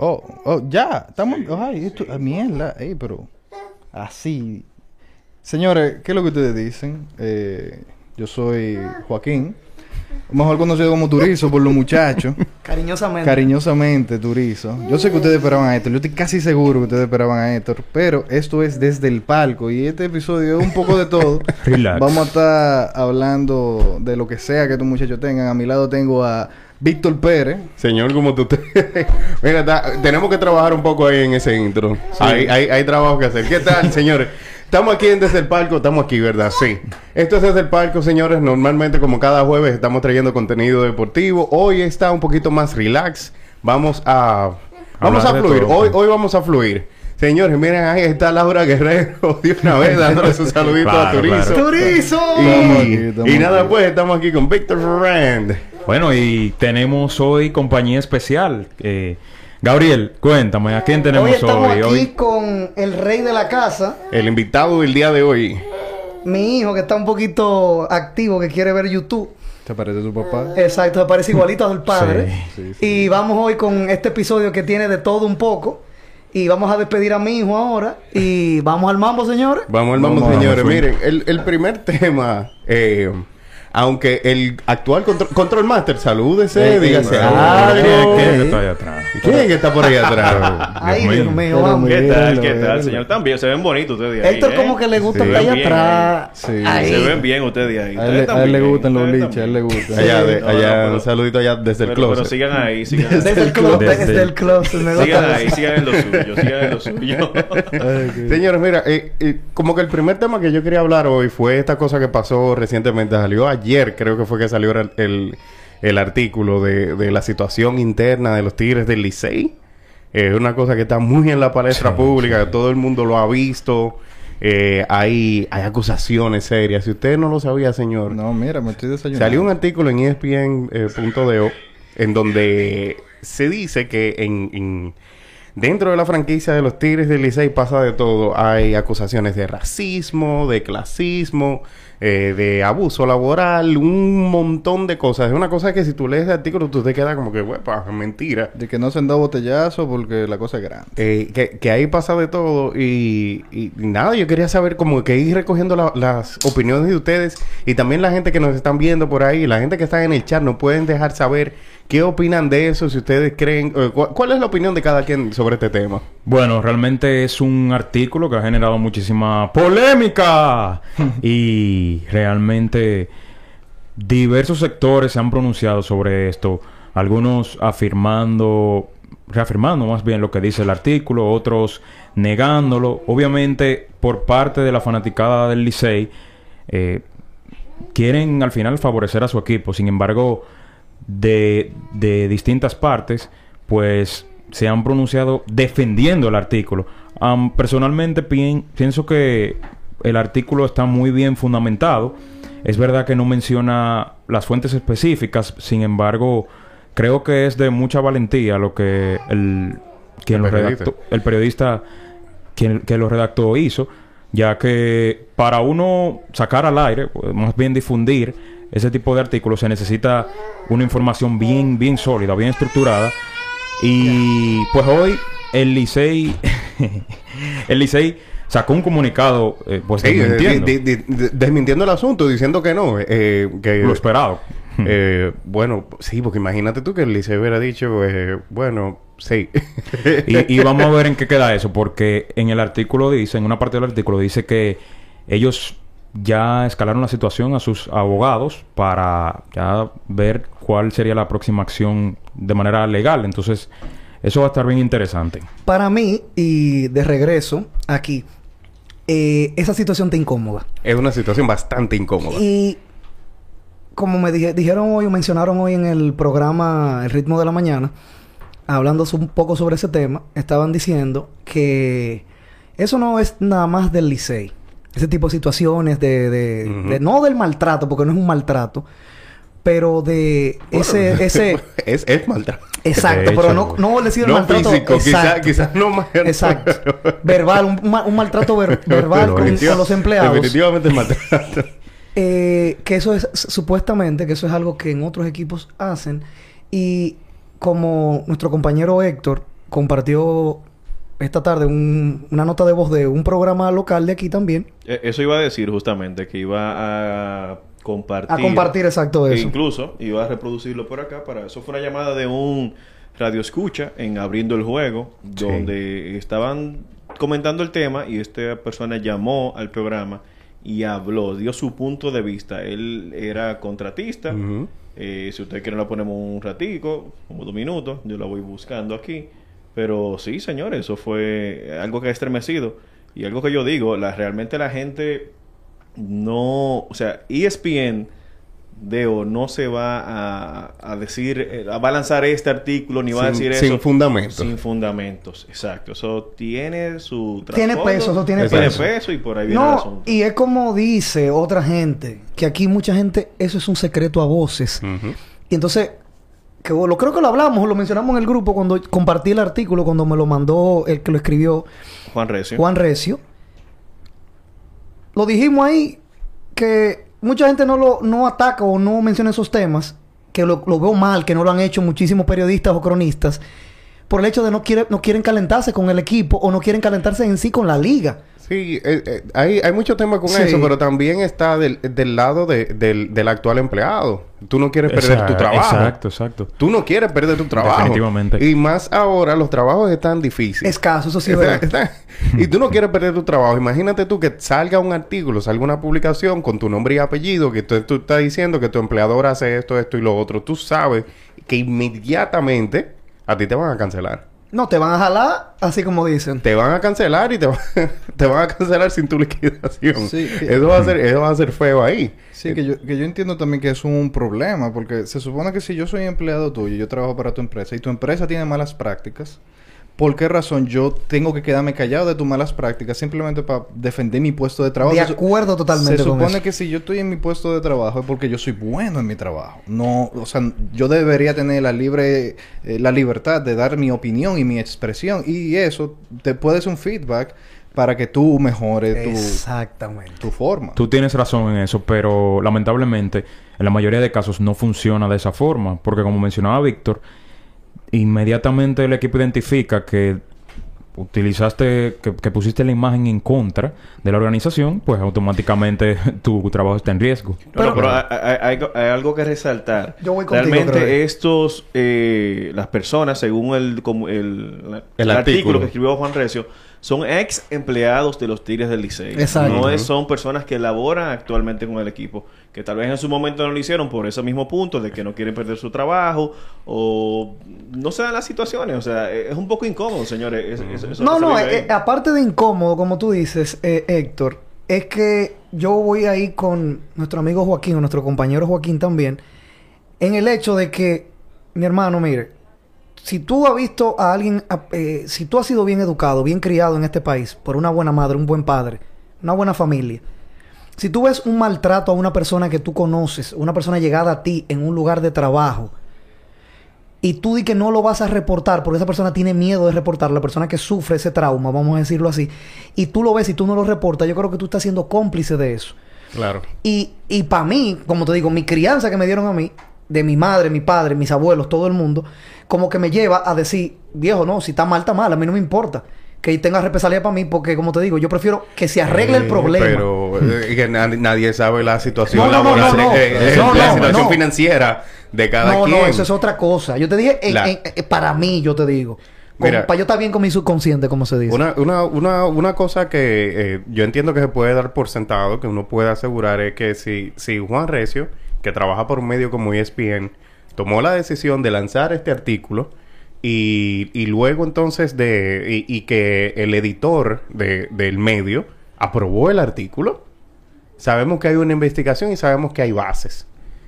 Oh, oh, ya, estamos. Ay, esto, ah, mierda, ey, pero. Así. Señores, ¿qué es lo que ustedes dicen? Eh, yo soy Joaquín, mejor conocido como Turizo por los muchachos. Cariñosamente. Cariñosamente, Turizo. Yo sé que ustedes esperaban a Héctor, yo estoy casi seguro que ustedes esperaban a Héctor, pero esto es desde el palco y este episodio es un poco de todo. Relax. Vamos a estar hablando de lo que sea que estos muchachos tengan. A mi lado tengo a Víctor Pérez. Señor, como tú te... Mira, ta- tenemos que trabajar un poco ahí en ese intro. Hay, hay, hay trabajo que hacer. ¿Qué tal, señores? Estamos aquí en Desde el Palco, estamos aquí, ¿verdad? Sí. Esto es Desde el Palco, señores. Normalmente, como cada jueves, estamos trayendo contenido deportivo. Hoy está un poquito más relax. Vamos a... Vamos Hablar a fluir. todo. Hoy, hoy vamos a fluir. Señores, miren, ahí está Laura Guerrero de una vez dándole su saludito a Claro, Turizo. claro. ¡Turizo! Y, y nada, pues estamos aquí con Víctor Rand. Bueno, y tenemos hoy compañía especial. Eh, Gabriel, cuéntame, ¿a quién tenemos Hoy hoy? estamos aquí Hoy- con el rey de la casa, El invitado del día de hoy. mi hijo que está un poquito activo, que quiere ver YouTube. ¿Te parece su papá? Exacto, se parece igualito al padre. Sí, sí, Y vamos hoy con este episodio que tiene de todo un poco. Y vamos a despedir a mi hijo ahora. Y vamos al mambo, señores. Vamos al mambo, Vamos, señores. vamos, Miren, el, el primer tema, eh, aunque el actual contro- Control Master, salúdese, Eh, dígase eh, algo. ¿Quién, es que está allá atrás? ¿Quién es que está por ahí atrás? Ay, Dios Dios mío. vamos. ¿Qué tal? ¿Qué tal, señor? También se ven bonitos ustedes ahí. Héctor ¿eh? como que le gusta Sí. estar allá atrás. Sí. Ahí. Se ven bien ustedes ahí. A él, Ustedes a él le gustan los liches, a él le gustan. Allá, de, No, allá, no, pero- un saludito allá desde el Pero, pero closet. sigan ahí, sigan Desde el closet, Desde- desde el closet. me gusta Sigan ahí, sigan en lo suyo, sigan en lo suyo. Señores, mira, eh, como que el primer tema que yo quería hablar hoy fue esta cosa que pasó recientemente. Salió ayer, creo que fue que salió el, el, el artículo de, de la situación interna de los Tigres del Licey. Es una cosa que está muy en la palestra Sí, pública, que todo el mundo lo ha visto. Eh, hay, hay acusaciones serias. Si usted no lo sabía, señor, No, mira, me estoy desayunando. Salió un artículo en E ESPN.do en donde se dice que en, en- dentro de la franquicia de los Tigres del Licey pasa de todo. Hay acusaciones de racismo, de clasismo, eh, de abuso laboral, un montón de cosas. Es una cosa que si tú lees el artículo tú te quedas como que, "Huepa, mentira. De que no se han dado botellazo porque la cosa es grande. Eh, que, que ahí pasa de todo y, y nada, yo quería saber como que ir recogiendo la- las opiniones de ustedes y también la gente que nos están viendo por ahí, la gente que está en el chat, nos pueden dejar saber qué opinan de eso, si ustedes creen, eh, cu- cuál es la opinión de cada quien sobre este tema. Bueno, realmente es un artículo que ha generado muchísima polémica y realmente diversos sectores se han pronunciado sobre esto, algunos afirmando, reafirmando más bien lo que dice el artículo, otros negándolo, obviamente por parte de la fanaticada del Licey eh, quieren al final favorecer a su equipo, sin embargo de, de distintas partes, pues se han pronunciado defendiendo el artículo. Personalmente pien- pienso que el artículo está muy bien fundamentado. Es verdad que no menciona las fuentes específicas, sin embargo, creo que es de mucha valentía lo que el, quien El lo periodista. redactó, el periodista quien, que lo redactó hizo, ya que para uno sacar al aire, más bien difundir ese tipo de artículos, se necesita una información bien, bien sólida, bien estructurada. Y pues hoy el Licey, el Licey sacó un comunicado, eh, pues Sí, desmintiendo el asunto, diciendo que no, eh, que lo esperado. eh, bueno, sí, porque imagínate tú que el Licey hubiera dicho, eh, bueno, sí. y, y vamos a ver en qué queda eso, porque en el artículo dice, en una parte del artículo dice que ellos ya escalaron la situación a sus abogados para ya ver cuál sería la próxima acción de manera legal. Entonces, eso va a estar bien interesante. Para mí, y de regreso aquí, eh, esa situación te incomoda. Es una situación bastante incómoda. Y como me dije- dijeron hoy o mencionaron hoy en el programa El ritmo de la mañana, hablando un poco sobre ese tema, estaban diciendo que eso no es nada más del Licey. Ese tipo de situaciones de, de- no del maltrato, porque no es un maltrato, pero de ese, ese, es, es maltrato. exacto, pero no, no decir el No maltrato físico, quizás exacto. quizás no más. Exacto. Verbal, un, ma- un maltrato ver- verbal con, los empleados. Definitivamente es maltrato. Eh, que eso es supuestamente que eso es algo que en otros equipos hacen y como nuestro compañero Héctor compartió esta tarde un- una nota de voz de un programa local de aquí también Eh, Eso iba a decir justamente, que iba a compartir. a compartir exacto E eso incluso iba a reproducirlo por acá. para Eso fue una llamada de un radio escucha en Abriendo el Juego, Sí. donde estaban comentando el tema y esta persona llamó al programa y habló, dio su punto de vista. Él era contratista. Eh, si usted quiere la ponemos un ratico, como dos minutos, yo la voy buscando aquí. Pero sí, señores, eso fue algo que ha estremecido. Y algo que yo digo, la, realmente la gente no, o sea, ESPN Deo no se va a, a decir, eh, va a lanzar este artículo ni va a Sin- decir sin eso. fundamentos. Sin fundamentos, exacto. Eso tiene su Tiene peso, eso tiene peso. y por ahí viene el no asunto. y es como dice otra gente que aquí mucha gente eso es un secreto a voces y entonces que lo creo que lo hablamos lo mencionamos en el grupo cuando compartí el artículo cuando me lo mandó el que lo escribió Juan Recio. Juan Recio. Lo dijimos ahí que mucha gente no lo no ataca o no menciona esos temas, que lo, lo veo mal, que no lo han hecho muchísimos periodistas o cronistas, por el hecho de no, quiere, no quieren calentarse con el equipo o no quieren calentarse en sí con la liga. Sí, eh, eh, hay, hay mucho tema con Sí. eso, pero también está del, del lado de- del, del actual empleado. Tú no quieres perder tu trabajo. Exacto, exacto. Tú no quieres perder tu trabajo. Definitivamente. Y más ahora, los trabajos están difíciles. Escaso, eso sí es Está- verdad. está- y tú no quieres perder tu trabajo. Imagínate tú que salga un artículo, salga una publicación con tu nombre y apellido, que tú, tú estás diciendo que tu empleador hace esto, esto y lo otro. Tú sabes que inmediatamente a ti te van a cancelar. No, te van a jalar, así como dicen. Te van a cancelar y te, va- te van a cancelar sin tu liquidación. Sí, que- eso, va a ser, eso va a ser feo ahí. Sí, que yo, que yo entiendo también que es un problema, porque se supone que si yo soy empleado tuyo, yo trabajo para tu empresa y tu empresa tiene malas prácticas, ¿por qué razón yo tengo que quedarme callado de tus malas prácticas simplemente para defender mi puesto de trabajo? De acuerdo totalmente Se con supone eso. que si yo estoy en mi puesto de trabajo es porque yo soy bueno en mi trabajo. No, o sea, yo debería tener la libre, eh, la libertad de dar mi opinión y mi expresión y eso te puede ser un feedback para que tú mejores tu, Exactamente. tu forma. Tú tienes razón en eso, pero lamentablemente en la mayoría de casos no funciona de esa forma, porque como mencionaba Víctor, inmediatamente el equipo identifica que utilizaste, que, que pusiste la imagen en contra de la organización, pues automáticamente tu trabajo está en riesgo. Pero- no, pero hay, hay- hay- hay algo que resaltar. Yo voy contigo, Realmente estos, eh, las personas, según el, como el, El el artículo. artículo que escribió Juan Recio, son ex empleados de los Tigres del Licey. Exacto. No es- son personas que laboran actualmente con el equipo, que tal vez en su momento no lo hicieron por ese mismo punto de que no quieren perder su trabajo o no se dan las situaciones. O sea, es un poco incómodo, señores. Es- es- eso No, no, eh, aparte de incómodo, como tú dices, eh, Héctor, es que yo voy ahí con nuestro amigo Joaquín, o nuestro compañero Joaquín también, en el hecho de que, mi hermano, mire, si tú has visto a alguien, eh, si tú has sido bien educado, bien criado en este país, por una buena madre, un buen padre, una buena familia, si tú ves un maltrato a una persona que tú conoces, una persona llegada a ti en un lugar de trabajo, y tú di que no lo vas a reportar porque esa persona tiene miedo de reportar, la persona que sufre ese trauma, vamos a decirlo así, y tú lo ves y tú no lo reportas, yo creo que tú estás siendo cómplice de eso. Claro. Y, y para mí, como te digo, mi crianza que me dieron a mí, de mi madre, mi padre, mis abuelos, todo el mundo, como que me lleva a decir, viejo, no, si está mal, está mal, a mí no me importa. Que tenga represalia para mí, porque como te digo, yo prefiero que se arregle el Eh, problema. Pero eh, que na- nadie sabe la situación No, no, no, laboral, no, no. eh, No, la no, situación no. financiera de cada no, quien. no, eso es otra cosa. Yo te dije, La- eh, para mí, yo te digo. Mira. para yo estar bien con mi subconsciente, como se dice. Una, una, una, una cosa que eh, yo entiendo que se puede dar por sentado, que uno puede asegurar, es que si, si Juan Recio, que trabaja por un medio como ESPN, tomó la decisión de lanzar este artículo y, y luego entonces de... Y, que el editor de, del medio aprobó el artículo. Sabemos que hay una investigación y sabemos que hay bases.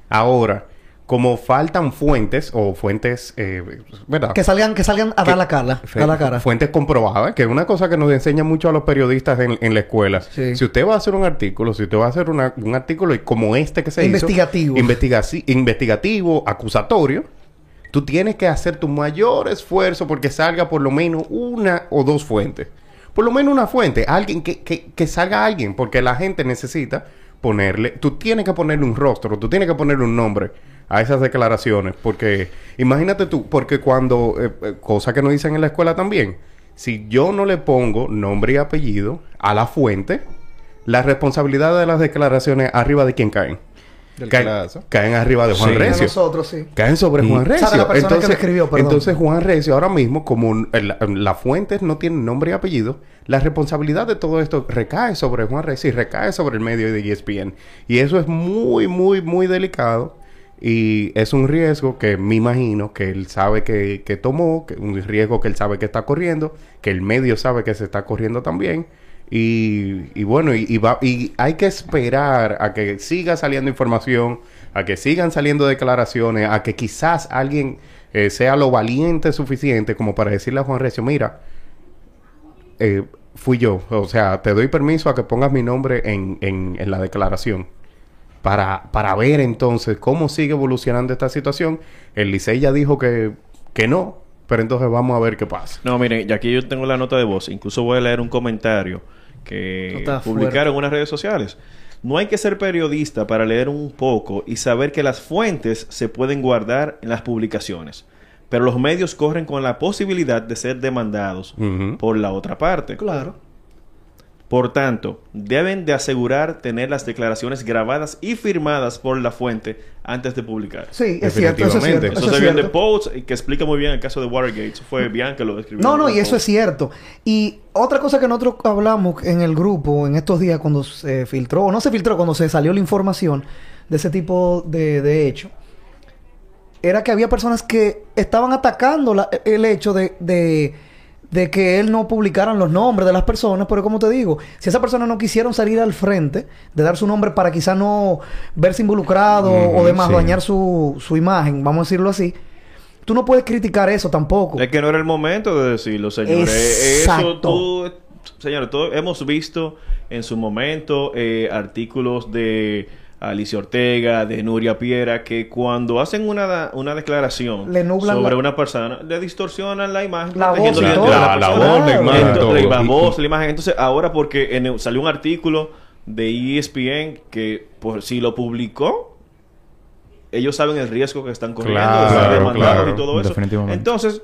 Ahora, como faltan fuentes o fuentes, eh, ¿verdad? Que salgan, que salgan a Que- dar la cara. Dar la cara. Fuentes comprobadas, que es una cosa que nos enseña mucho a los periodistas en, en la escuela. Sí. Si usted va a hacer un artículo, si usted va a hacer una- un artículo como este que se Investigativo. hizo, investigaci- investigativo, acusatorio, tú tienes que hacer tu mayor esfuerzo porque salga por lo menos una o dos fuentes. Por lo menos una fuente, alguien que, que, que salga alguien, porque la gente necesita ponerle, tú tienes que ponerle un rostro, tú tienes que ponerle un nombre a esas declaraciones, porque imagínate tú, porque cuando, eh, eh, cosa que nos dicen en la escuela también, si yo no le pongo nombre y apellido a la fuente, la responsabilidad de las declaraciones arriba de quién caen. Caen, caen arriba de Juan Sí. De Recio nosotros, sí. caen sobre Juan O sea, de Recio. la que entonces, escribió, entonces Juan Recio ahora mismo, como las fuentes no tienen nombre y apellido, la responsabilidad de todo esto recae sobre Juan Recio y recae sobre el medio de ESPN. Y eso es muy, muy, muy delicado. Y es un riesgo que me imagino que él sabe que, que tomó, que un riesgo que él sabe que está corriendo, que el medio sabe que se está corriendo también. Y, bueno, y, va, y hay que esperar a que siga saliendo información, a que sigan saliendo declaraciones, a que quizás alguien eh, sea lo valiente suficiente como para decirle a Juan Recio, mira, eh, fui yo, o sea, te doy permiso a que pongas mi nombre en, en la declaración. Para, para ver entonces cómo sigue evolucionando esta situación. El Licey ya dijo que, que no, pero entonces vamos a ver qué pasa. No, miren, ya aquí yo tengo la nota de voz. Incluso voy a leer un comentario que publicaron en unas redes sociales. No hay que ser periodista para leer un poco y saber que las fuentes se pueden guardar en las publicaciones. Pero los medios corren con la posibilidad de ser demandados por la otra parte. Claro. Por tanto, deben de asegurar tener las declaraciones grabadas y firmadas por la fuente antes de publicar. Sí, es cierto, eso es Definitivamente. cierto. Eso, Eso es se vio cierto. Post que explica muy bien el caso de Watergate. Eso fue Bian que lo escribió. No, no, y eso Post. es cierto. Y otra cosa que nosotros hablamos en el grupo en estos días cuando se filtró, o no se filtró, cuando se salió la información de ese tipo de, de hecho, era que había personas que estaban atacando la- el hecho de, de, de que él no publicaran los nombres de las personas, pero como te digo, si esas personas no quisieron salir al frente de dar su nombre para quizá no verse involucrado o demás, sí. dañar su, su imagen, vamos a decirlo así, tú no puedes criticar eso tampoco. Es que no era el momento de decirlo, señores. Eso tú, señores, todo, hemos visto en su momento eh, artículos de Alicia Ortega, de Nuria Piera, que cuando hacen una, una declaración Le nublan sobre la- una persona, le distorsionan la imagen, La voz la La- la voz, la imagen, Entonces. La voz, la imagen. Entonces, ahora porque en el- salió un artículo de ESPN que por si lo publicó, ellos saben el riesgo que están corriendo de ser Claro, demandados claro, y todo eso. definitivamente. Entonces,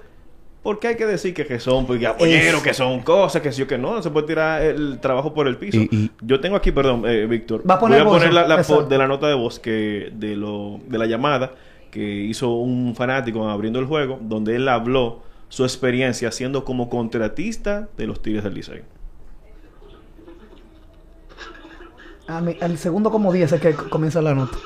¿por qué hay que decir que, que son pues, apoyeros, que son cosas, que sí o que no? No se puede tirar el trabajo por el piso. Y- y- Yo tengo aquí, perdón, eh, Víctor. Va a poner voy a voz, poner la, la de la nota de voz que de lo de la llamada que hizo un fanático abriendo el juego, donde él habló su experiencia siendo como contratista de los Tigres del Licey. Al segundo como 10 es que comienza la nota.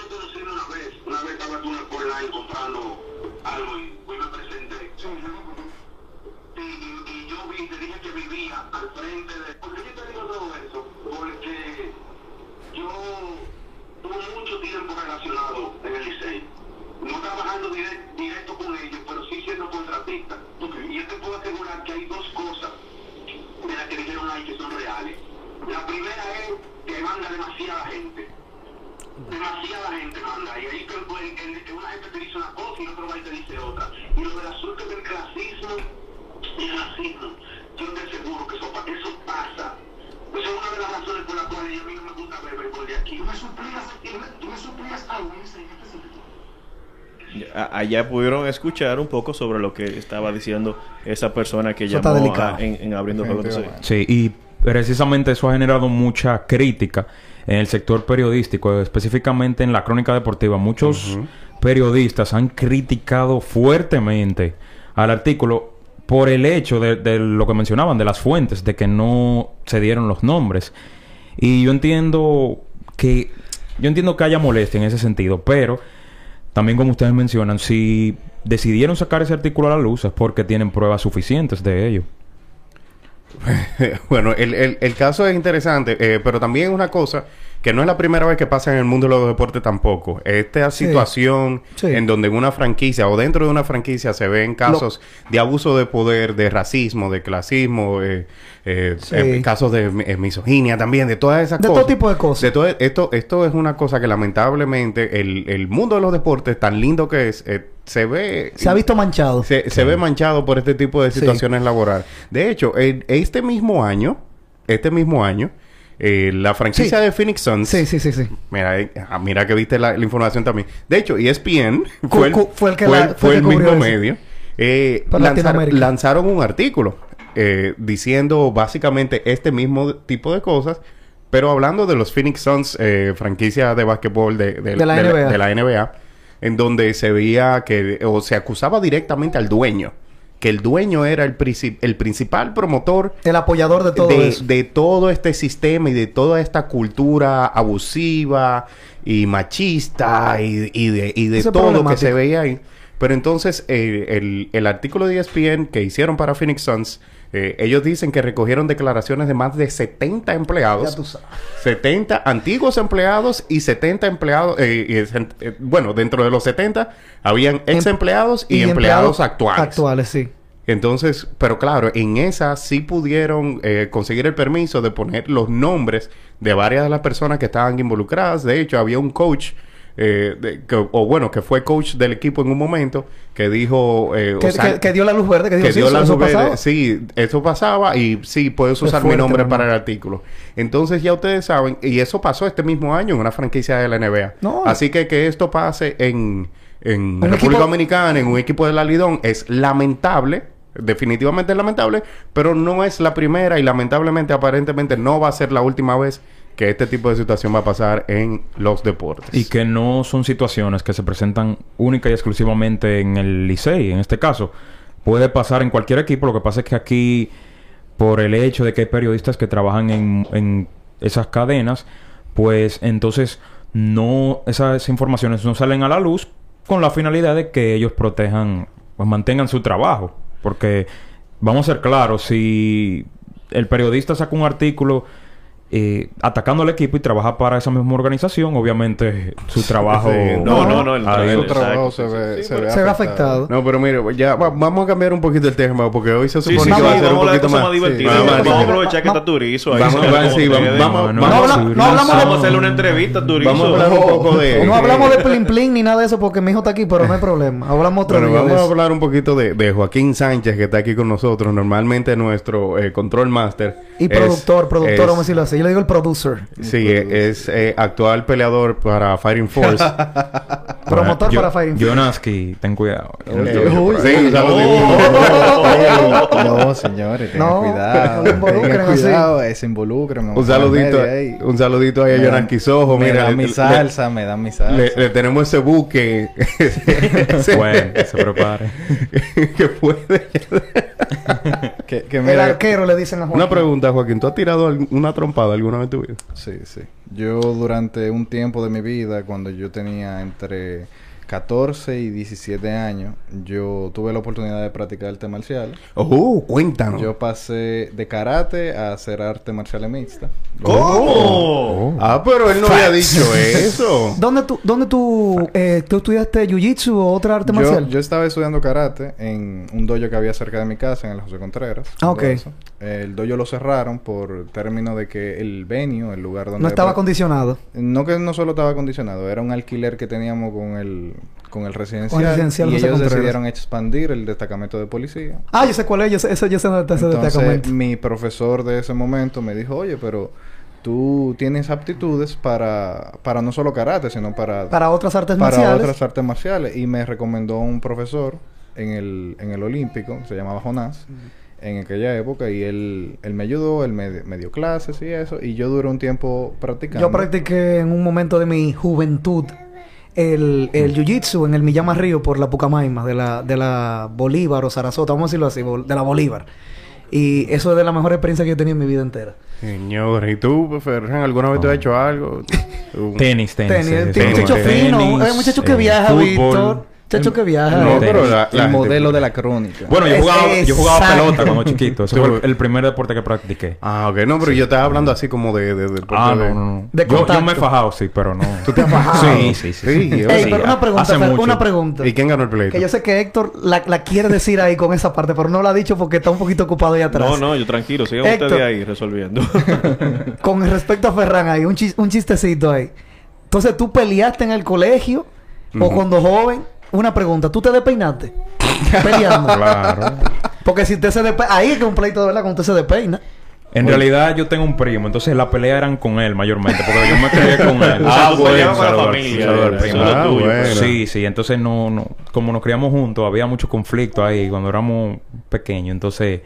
No trabajando direct- directo con ellos, pero sí siendo contratista. Y yo te puedo asegurar que hay dos cosas de las que dijeron ahí que son reales. La primera es que manda demasiada gente. Demasiada gente manda. Y ahí que una gente te dice una cosa y otro va y te dice otra. Y lo del asunto del clasismo y el racismo, yo te aseguro que eso, eso pasa. Esa es una de las razones por las cuales a mí no me gusta ver béisbol de aquí. ¿Tú me suplicas, tú me suplicas algo en ese específico? Allá pudieron escuchar un poco sobre lo que estaba diciendo esa persona que Eso está llamó delicado. a- en, en abriendo juego. Sí, y precisamente eso ha generado mucha crítica en el sector periodístico, específicamente en la crónica deportiva. Muchos periodistas han criticado fuertemente al artículo por el hecho de, de lo que mencionaban, de las fuentes, de que no se dieron los nombres. Y yo entiendo que yo entiendo que haya molestia en ese sentido, pero también como ustedes mencionan, si decidieron sacar ese artículo a la luz es porque tienen pruebas suficientes de ello. bueno, el, el- caso es interesante, eh, pero también una cosa que no es la primera vez que pasa en el mundo de los deportes tampoco. Esta Sí. situación Sí. en donde en una franquicia o dentro de una franquicia se ven casos de abuso de poder, de racismo, de clasismo, eh, eh, Sí. eh, casos de eh, misoginia también, de todas esas De cosas. todo tipo de cosas. De todo esto, esto es una cosa que lamentablemente el, el mundo de los deportes, tan lindo que es, eh, se ve... Se ha visto manchado. Se, se ve manchado por este tipo de Sí. situaciones laborales. De hecho, este mismo año, este mismo año, eh, la franquicia Sí. de Phoenix Suns. Sí, sí, sí, sí. Mira, eh, ah, mira que viste la, la información también. De hecho, ESPN fue el, fue el que fue la- fue fue el mismo eso. medio. eh, lanzar- lanzaron un artículo eh, diciendo básicamente este mismo tipo de cosas, pero hablando de los Phoenix Suns, eh, franquicia de básquetbol de, de- De la de la NBA, en donde se veía que, o se acusaba directamente al dueño, que el dueño era el, el principal promotor El apoyador de todo de, eso. de todo este sistema y de toda esta cultura abusiva y machista y, y de, y de todo que se veía ahí. Pero entonces eh, el, el artículo de ESPN que hicieron para Phoenix Suns, eh, ellos dicen que recogieron declaraciones de más de 70 Ya empleados. tú sabes. 70 antiguos empleados y 70 empleados, eh, y eh, bueno, dentro de los 70 habían ex empleados y, empleados, actuales. Actuales, sí. Entonces, pero claro, en esa sí pudieron eh, conseguir el permiso de poner los nombres de varias de las personas que estaban involucradas. De hecho, había un coach, eh, de- que- o bueno, que fue coach del equipo en un momento, que dijo... eh, Que, o sea, que- que dio la luz verde, que dijo, que sí, dio la luz verde. pasaba. Sí, eso pasaba y sí, puedes Es usar mi nombre ¿no? para el artículo. Entonces ya ustedes saben, y eso pasó este mismo año en una franquicia de la NBA. No. Así que que esto pase en, en República equipo- Dominicana, en un equipo de la Lidón, es lamentable. Definitivamente es lamentable, pero no es la primera y lamentablemente aparentemente no va a ser la última vez que este tipo de situación va a pasar en los deportes. Y que no son situaciones que se presentan única y exclusivamente en el Licey, en este caso. Puede pasar en cualquier equipo. Lo que pasa es que aquí, por el hecho de que hay periodistas que trabajan en, en esas cadenas, pues entonces no esas informaciones no salen a la luz con la finalidad de que ellos protejan, pues mantengan su trabajo. Porque vamos a ser claros, si el periodista saca un artículo eh, atacando al equipo y trabaja para esa misma organización, obviamente su trabajo... Sí, No, no, no. el-. Su trabajo se ve, sí, se ve Se ve afectado. afectado. No, pero mire, ya va- vamos a cambiar un poquito el tema porque hoy se supone sí, que sí, va a ser un poquito más... Vamos, a aprovechar que está Turizo ahí. Vamos, no, hablamos a hacerle una entrevista a Turizo. Vamos a hablar un poco de... No hablamos de plin plin ni nada de eso porque mi hijo está aquí, pero no hay problema. Hablamos otro Bueno, vamos a hablar un poquito de, Joaquín Sánchez, que está aquí con nosotros. Normalmente nuestro eh, control master. Y productor, productor, vamos a decirlo así. Yo le digo el producer. Sí, eh, es eh, actual peleador para Fighting Force. Promotor Yo- para Fighting Force. Jonaski, ten cuidado. Uy, sí, un saludito. No, señores, tengan No, cuidado. tengan cuidado, eh, se Un saludito, un saludito ahí a Jonaski Sojo. Me Mira, dan mi salsa, me dan mi salsa. Le, tenemos ese buque. Bueno, se prepare. que puede. Que, que El arquero le dicen a Juan. Una pregunta, Joaquín. ¿Tú has tirado una trompada alguna vez en tu vida? Sí, sí. Yo durante un tiempo de mi vida, cuando yo tenía entre 14 y 17 años, yo tuve la oportunidad de practicar arte marcial. Oh, cuéntanos. Yo pasé de karate a hacer arte marcial mixta. ¿Cómo? Ah, pero él no había dicho eso. ¿Dónde tú, dónde tú, eh, tú estudiaste jiu-jitsu o otra arte Yo, marcial? yo estaba estudiando karate en un dojo que había cerca de mi casa, en el José Contreras. Ah, ok. El dojo lo cerraron por término de que el venue, el lugar donde... no estaba acondicionado. No que no solo estaba acondicionado, era un alquiler que teníamos con el, con el residencial. Con el residencial y ellos decidieron expandir el destacamento de policía. Ah, yo sé cuál es. Yo sé, eso, yo sé dónde está ese Entonces, destacamento. mi profesor de ese momento me dijo, oye, pero tú tienes aptitudes para, para no solo karate, sino para, Para otras artes para marciales. otras artes marciales. Y me recomendó un profesor en el, en el Olímpico, se llamaba Jonás, en aquella época, y él, él me ayudó, él me, me dio clases y eso, y yo duré un tiempo practicando. Yo practiqué en un momento de mi juventud el, el jiu-jitsu en el Miyama Río por la Pucamaima, de la, de la Bolívar o Sarasota, vamos a decirlo así, bol- de la Bolívar. Y eso es de la mejor experiencia que yo he tenido en mi vida entera. Señor, ¿y tú, Ferran, alguna vez te has hecho algo? Tenis, tenis. Tenis, eh, tenis, muchacho tenis, fino, el muchacho que eh, viaja, fútbol. Víctor. Chacho que viaja. No, pero la, el gente- modelo de la crónica. Bueno, yo jugaba, yo jugaba pelota cuando chiquito. Ese fue el, el primer deporte que practiqué. Ah, ok. No, pero yo estaba hablando así como de... de, de- Ah, no, no, no. De yo, me he fajado, sí, pero no. ¿Tú te has bajado? Sí, sí, sí. Sí, sí. yo- Ey, pero una pregunta, hace Fer, mucho. una pregunta. ¿Y quién ganó el pleito? Que yo sé que Héctor la, la quiere decir ahí con esa parte, pero no la ha dicho porque está un poquito ocupado ahí atrás. No, no, yo tranquilo, sigan Héctor. ustedes ahí resolviendo. Con respecto a Ferran ahí, un, chis- un chistecito ahí. Entonces, ¿tú peleaste en el colegio o cuando joven? Una pregunta, ¿tú te despeinaste? Peleando. Claro. Porque si usted se despeina... Ahí es que un pleito de verdad cuando usted se despeina. En realidad yo tengo un primo, entonces las peleas eran con él mayormente, porque yo me crié con él. Ah, bueno, con la familia, primo. Ah, tuyo. bueno. Sí, sí, entonces no, no, como nos criamos juntos, había mucho conflicto ahí cuando éramos pequeños, entonces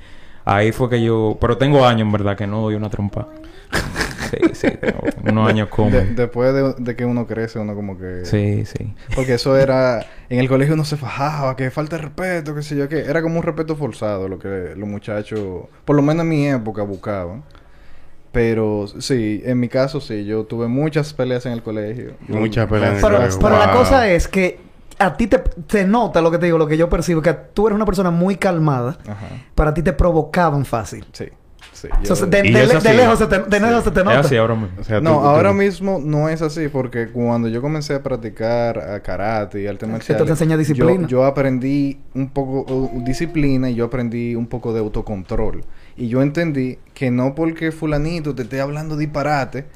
ahí fue que yo, pero tengo años en verdad que no doy una trompa. Sí, sí, unos años como. De- después de, de que uno crece, uno como que... Sí, sí. Porque eso era... En el colegio uno se fajaba, que falta de respeto, qué sé yo qué. Era como un respeto forzado lo que los muchachos, por lo menos en mi época, buscaban. Pero sí, en mi caso sí, yo tuve muchas peleas en el colegio. Muchas peleas en el Pero, colegio. pero la cosa es que a ti te, te nota lo que te digo, lo que yo percibo, que tú eres una persona muy calmada. Ajá. Para ti te provocaban fácil. Sí, sí. O sea, yo- de, de- es de así. lejos se te, de lejos se te Es nota. así ahora mismo. O sea, No, tú- ahora tú- mismo no es así porque cuando yo comencé a practicar a karate y artes marciales... te enseña yo- disciplina. Yo, aprendí un poco uh, disciplina y yo aprendí un poco de autocontrol. Y yo entendí que no porque fulanito te esté hablando disparate,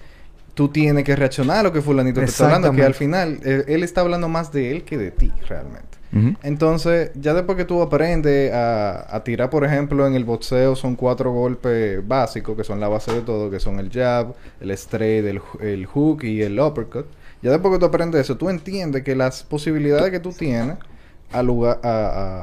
tú tienes que reaccionar a lo que fulanito te está hablando. Que al final eh, él está hablando más de él que de ti realmente. Entonces, ya después que tú aprendes a, a tirar, por ejemplo, en el boxeo son cuatro golpes básicos, que son la base de todo, que son el jab, el straight, el, el hook y el uppercut. Ya después que tú aprendes eso, tú entiendes que las posibilidades que tú tienes a, lugar, a,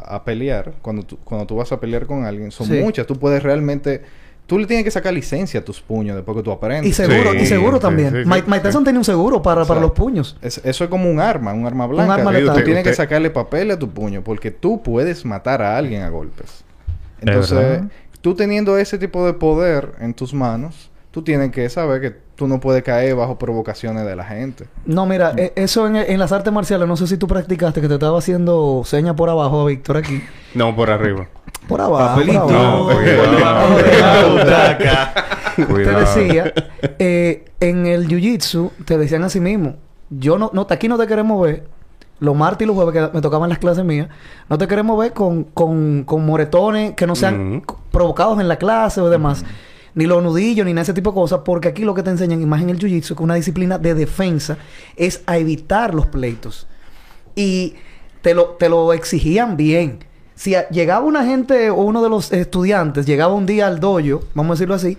a- a pelear, cuando tú, cuando tú vas a pelear con alguien, son Sí. muchas. Tú puedes realmente... Tú le tienes que sacar licencia a tus puños después que tú aprendes. Y seguro, Sí, y seguro sí, también. sí, sí. Mike, Mike Tyson tenía un seguro para, para los puños. Es- eso es como un arma, un arma blanca. arma que letal. tú tienes que sacarle papel a tu puño porque tú puedes matar a alguien a golpes. Entonces, tú teniendo ese tipo de poder en tus manos, tú tienes que saber que tú no puedes caer bajo provocaciones de la gente. No, mira, e- eso en, en las artes marciales, no sé si tú practicaste, que te estaba haciendo seña por abajo, Víctor, aquí. No, por arriba. Por abajo. Papelito. Por abajo. No, cuidado. Por abajo de la butaca. Te Cuidado. decía, eh, en el jiu-jitsu te decían así mismo, yo no, no, aquí no te queremos ver, los martes y los jueves que me tocaban las clases mías, no te queremos ver con, con, con moretones que no sean provocados en la clase o demás. Ni los nudillos, ni nada de ese tipo de cosas, porque aquí lo que te enseñan, y más en el jiu-jitsu, que una disciplina de defensa, es a evitar los pleitos. Y te lo, te lo exigían bien. Si a- llegaba una gente o uno de los estudiantes, llegaba un día al dojo, vamos a decirlo así,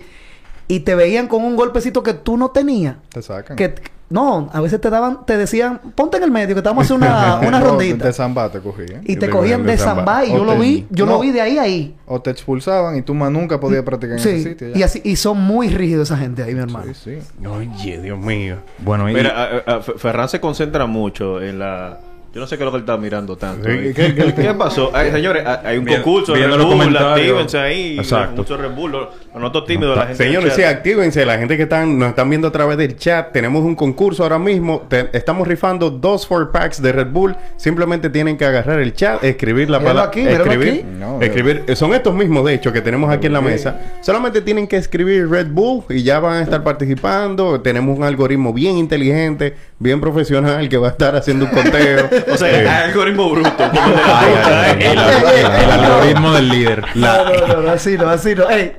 y te veían con un golpecito que tú no tenías. Te sacan. Que no, a veces te daban, te decían, ponte en el medio que te vamos a hacer una, una rondita. De zamba te cogían. y Y te cogían de zamba y yo lo vi, yo no. lo vi de ahí a ahí. O te expulsaban y tú más nunca podías practicar en ese sitio. ya. y así, y son muy rígidos esa gente ahí, mi hermano. Sí, sí. Oye, Dios mío. Bueno, y Mira, a- a- Ferran se concentra mucho en la... Yo no sé qué es lo que él está mirando tanto. ¿qué- ¿Qué, qué- pasó? Ay, señores, hay- un Bien- concurso de viendo Red los Bull, comentarios. actívense ahí. Exacto. Mucho Red Bull. Lo, lo noto tímido la gente. Señores, sí, actívense. La gente que están, nos están viendo a través del chat, tenemos un concurso ahora mismo. Te- estamos rifando dos four packs de Red Bull. Simplemente tienen que agarrar el chat, escribir la palabra. aquí, escribir, aquí. No, escribir. Son estos mismos, de hecho, que tenemos aquí en la mesa. Solamente tienen que escribir Red Bull y ya van a estar participando. Tenemos un algoritmo bien inteligente, bien profesional que va a estar haciendo un conteo. O sea, Eh, hay algoritmo bruto. El, algoritmo del líder. No, no, no, no, así no, así no. Ey,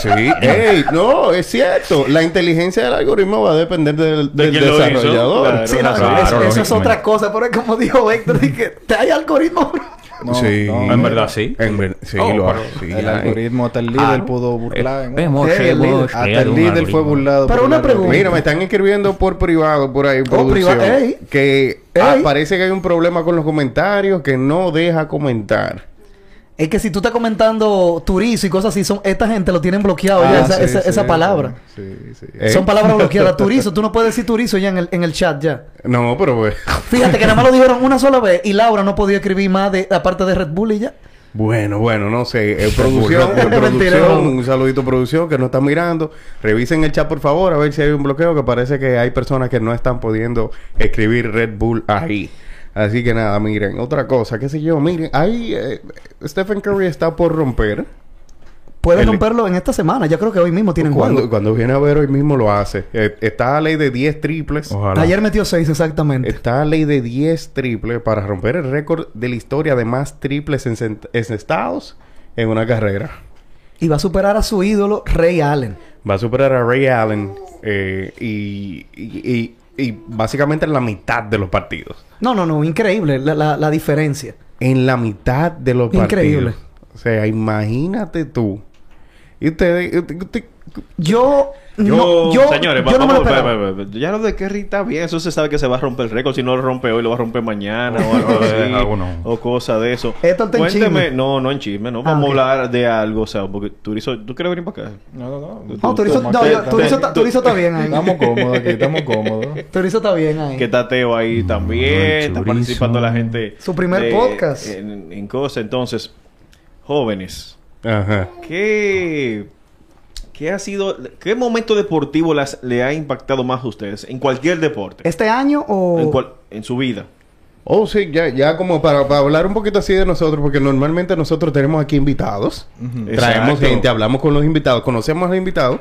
Sí, ey, no, es cierto. La inteligencia del algoritmo va a depender del, desarrollador. claro. sí, no, Claro, eso, eso es otra cosa, pero es como dijo Héctor, dije, te hay algoritmo. No, Sí. no, En verdad, sí. En ver- sí, Oh, lo pero- hay, sí, El algoritmo hasta el líder pudo burlar. ¿no? Hemos Eh, el líder. Hasta el líder fue burlado. Pero una pregunta. Mira, me están escribiendo por privado por ahí, producción, privado, ey. que ah, parece que hay un problema con los comentarios que no deja comentar. Es que si tú estás comentando turizo y cosas así, son, esta gente lo tienen bloqueado Ah, ya, esa, sí, esa, sí, esa palabra. Sí, sí. ¿Eh? Son palabras bloqueadas. Turizo, tú no puedes decir turizo ya en el, en el chat ya. No, pero pues, Fíjate que nada más lo dijeron una sola vez y Laura no podía escribir más de aparte de Red Bull y ya. bueno, bueno, no sé. Eh, producción, eh, producción, no. un saludito producción que nos está mirando. Revisen el chat por favor a ver si hay un bloqueo que parece que hay personas que no están pudiendo escribir Red Bull ahí. Así que nada, miren, otra cosa, qué sé yo, miren, ahí eh, Stephen Curry está por romper. Puede El- romperlo en esta semana. Yo creo que hoy mismo tienen Cuando, juego. cuando viene a ver hoy mismo lo hace. Eh, está a ley de 10 triples. Ojalá. Ayer metió seis exactamente. Está a ley de 10 triples para romper el récord de la historia de más triples encestados en una carrera. Y va a superar a su ídolo, Ray Allen. Va a superar a Ray Allen eh, y, y- y- y básicamente en la mitad de los partidos. No, no, no. Increíble la, la- la diferencia. En la mitad de los Increíble. partidos. O sea, imagínate tú. Y ustedes... usted- usted- Yo... Yo, no, yo, señores, yo va- no me lo vamos, esperaba. ve- ve- ve- ya lo de Kerry está bien, eso se sabe que se va a romper el récord, si no lo rompe hoy, lo va a romper mañana o algo así, Ah, bueno. o cosa de eso. Esto está en Cuénteme, chisme. no, no en chisme, no, Ah, vamos a hablar de algo, o sea, porque Turizo, ¿tú quieres venir para acá? No, no, no. No, Turizo, no, Turizo está- Turizo está bien ahí. Estamos cómodos aquí, estamos cómodos. Turizo está bien ahí. Que está Teo ahí también, está participando la gente. Su primer podcast. En, en cosas, entonces, jóvenes, Ajá. ¿qué, qué ha sido, qué momento deportivo las, le ha impactado más a ustedes en cualquier deporte? ¿Este año o...? En, cual- en su vida. Oh, sí, ya, ya como para, para hablar un poquito así de nosotros, porque normalmente nosotros tenemos aquí invitados. Traemos Exacto. gente, hablamos con los invitados, conocemos a los invitados,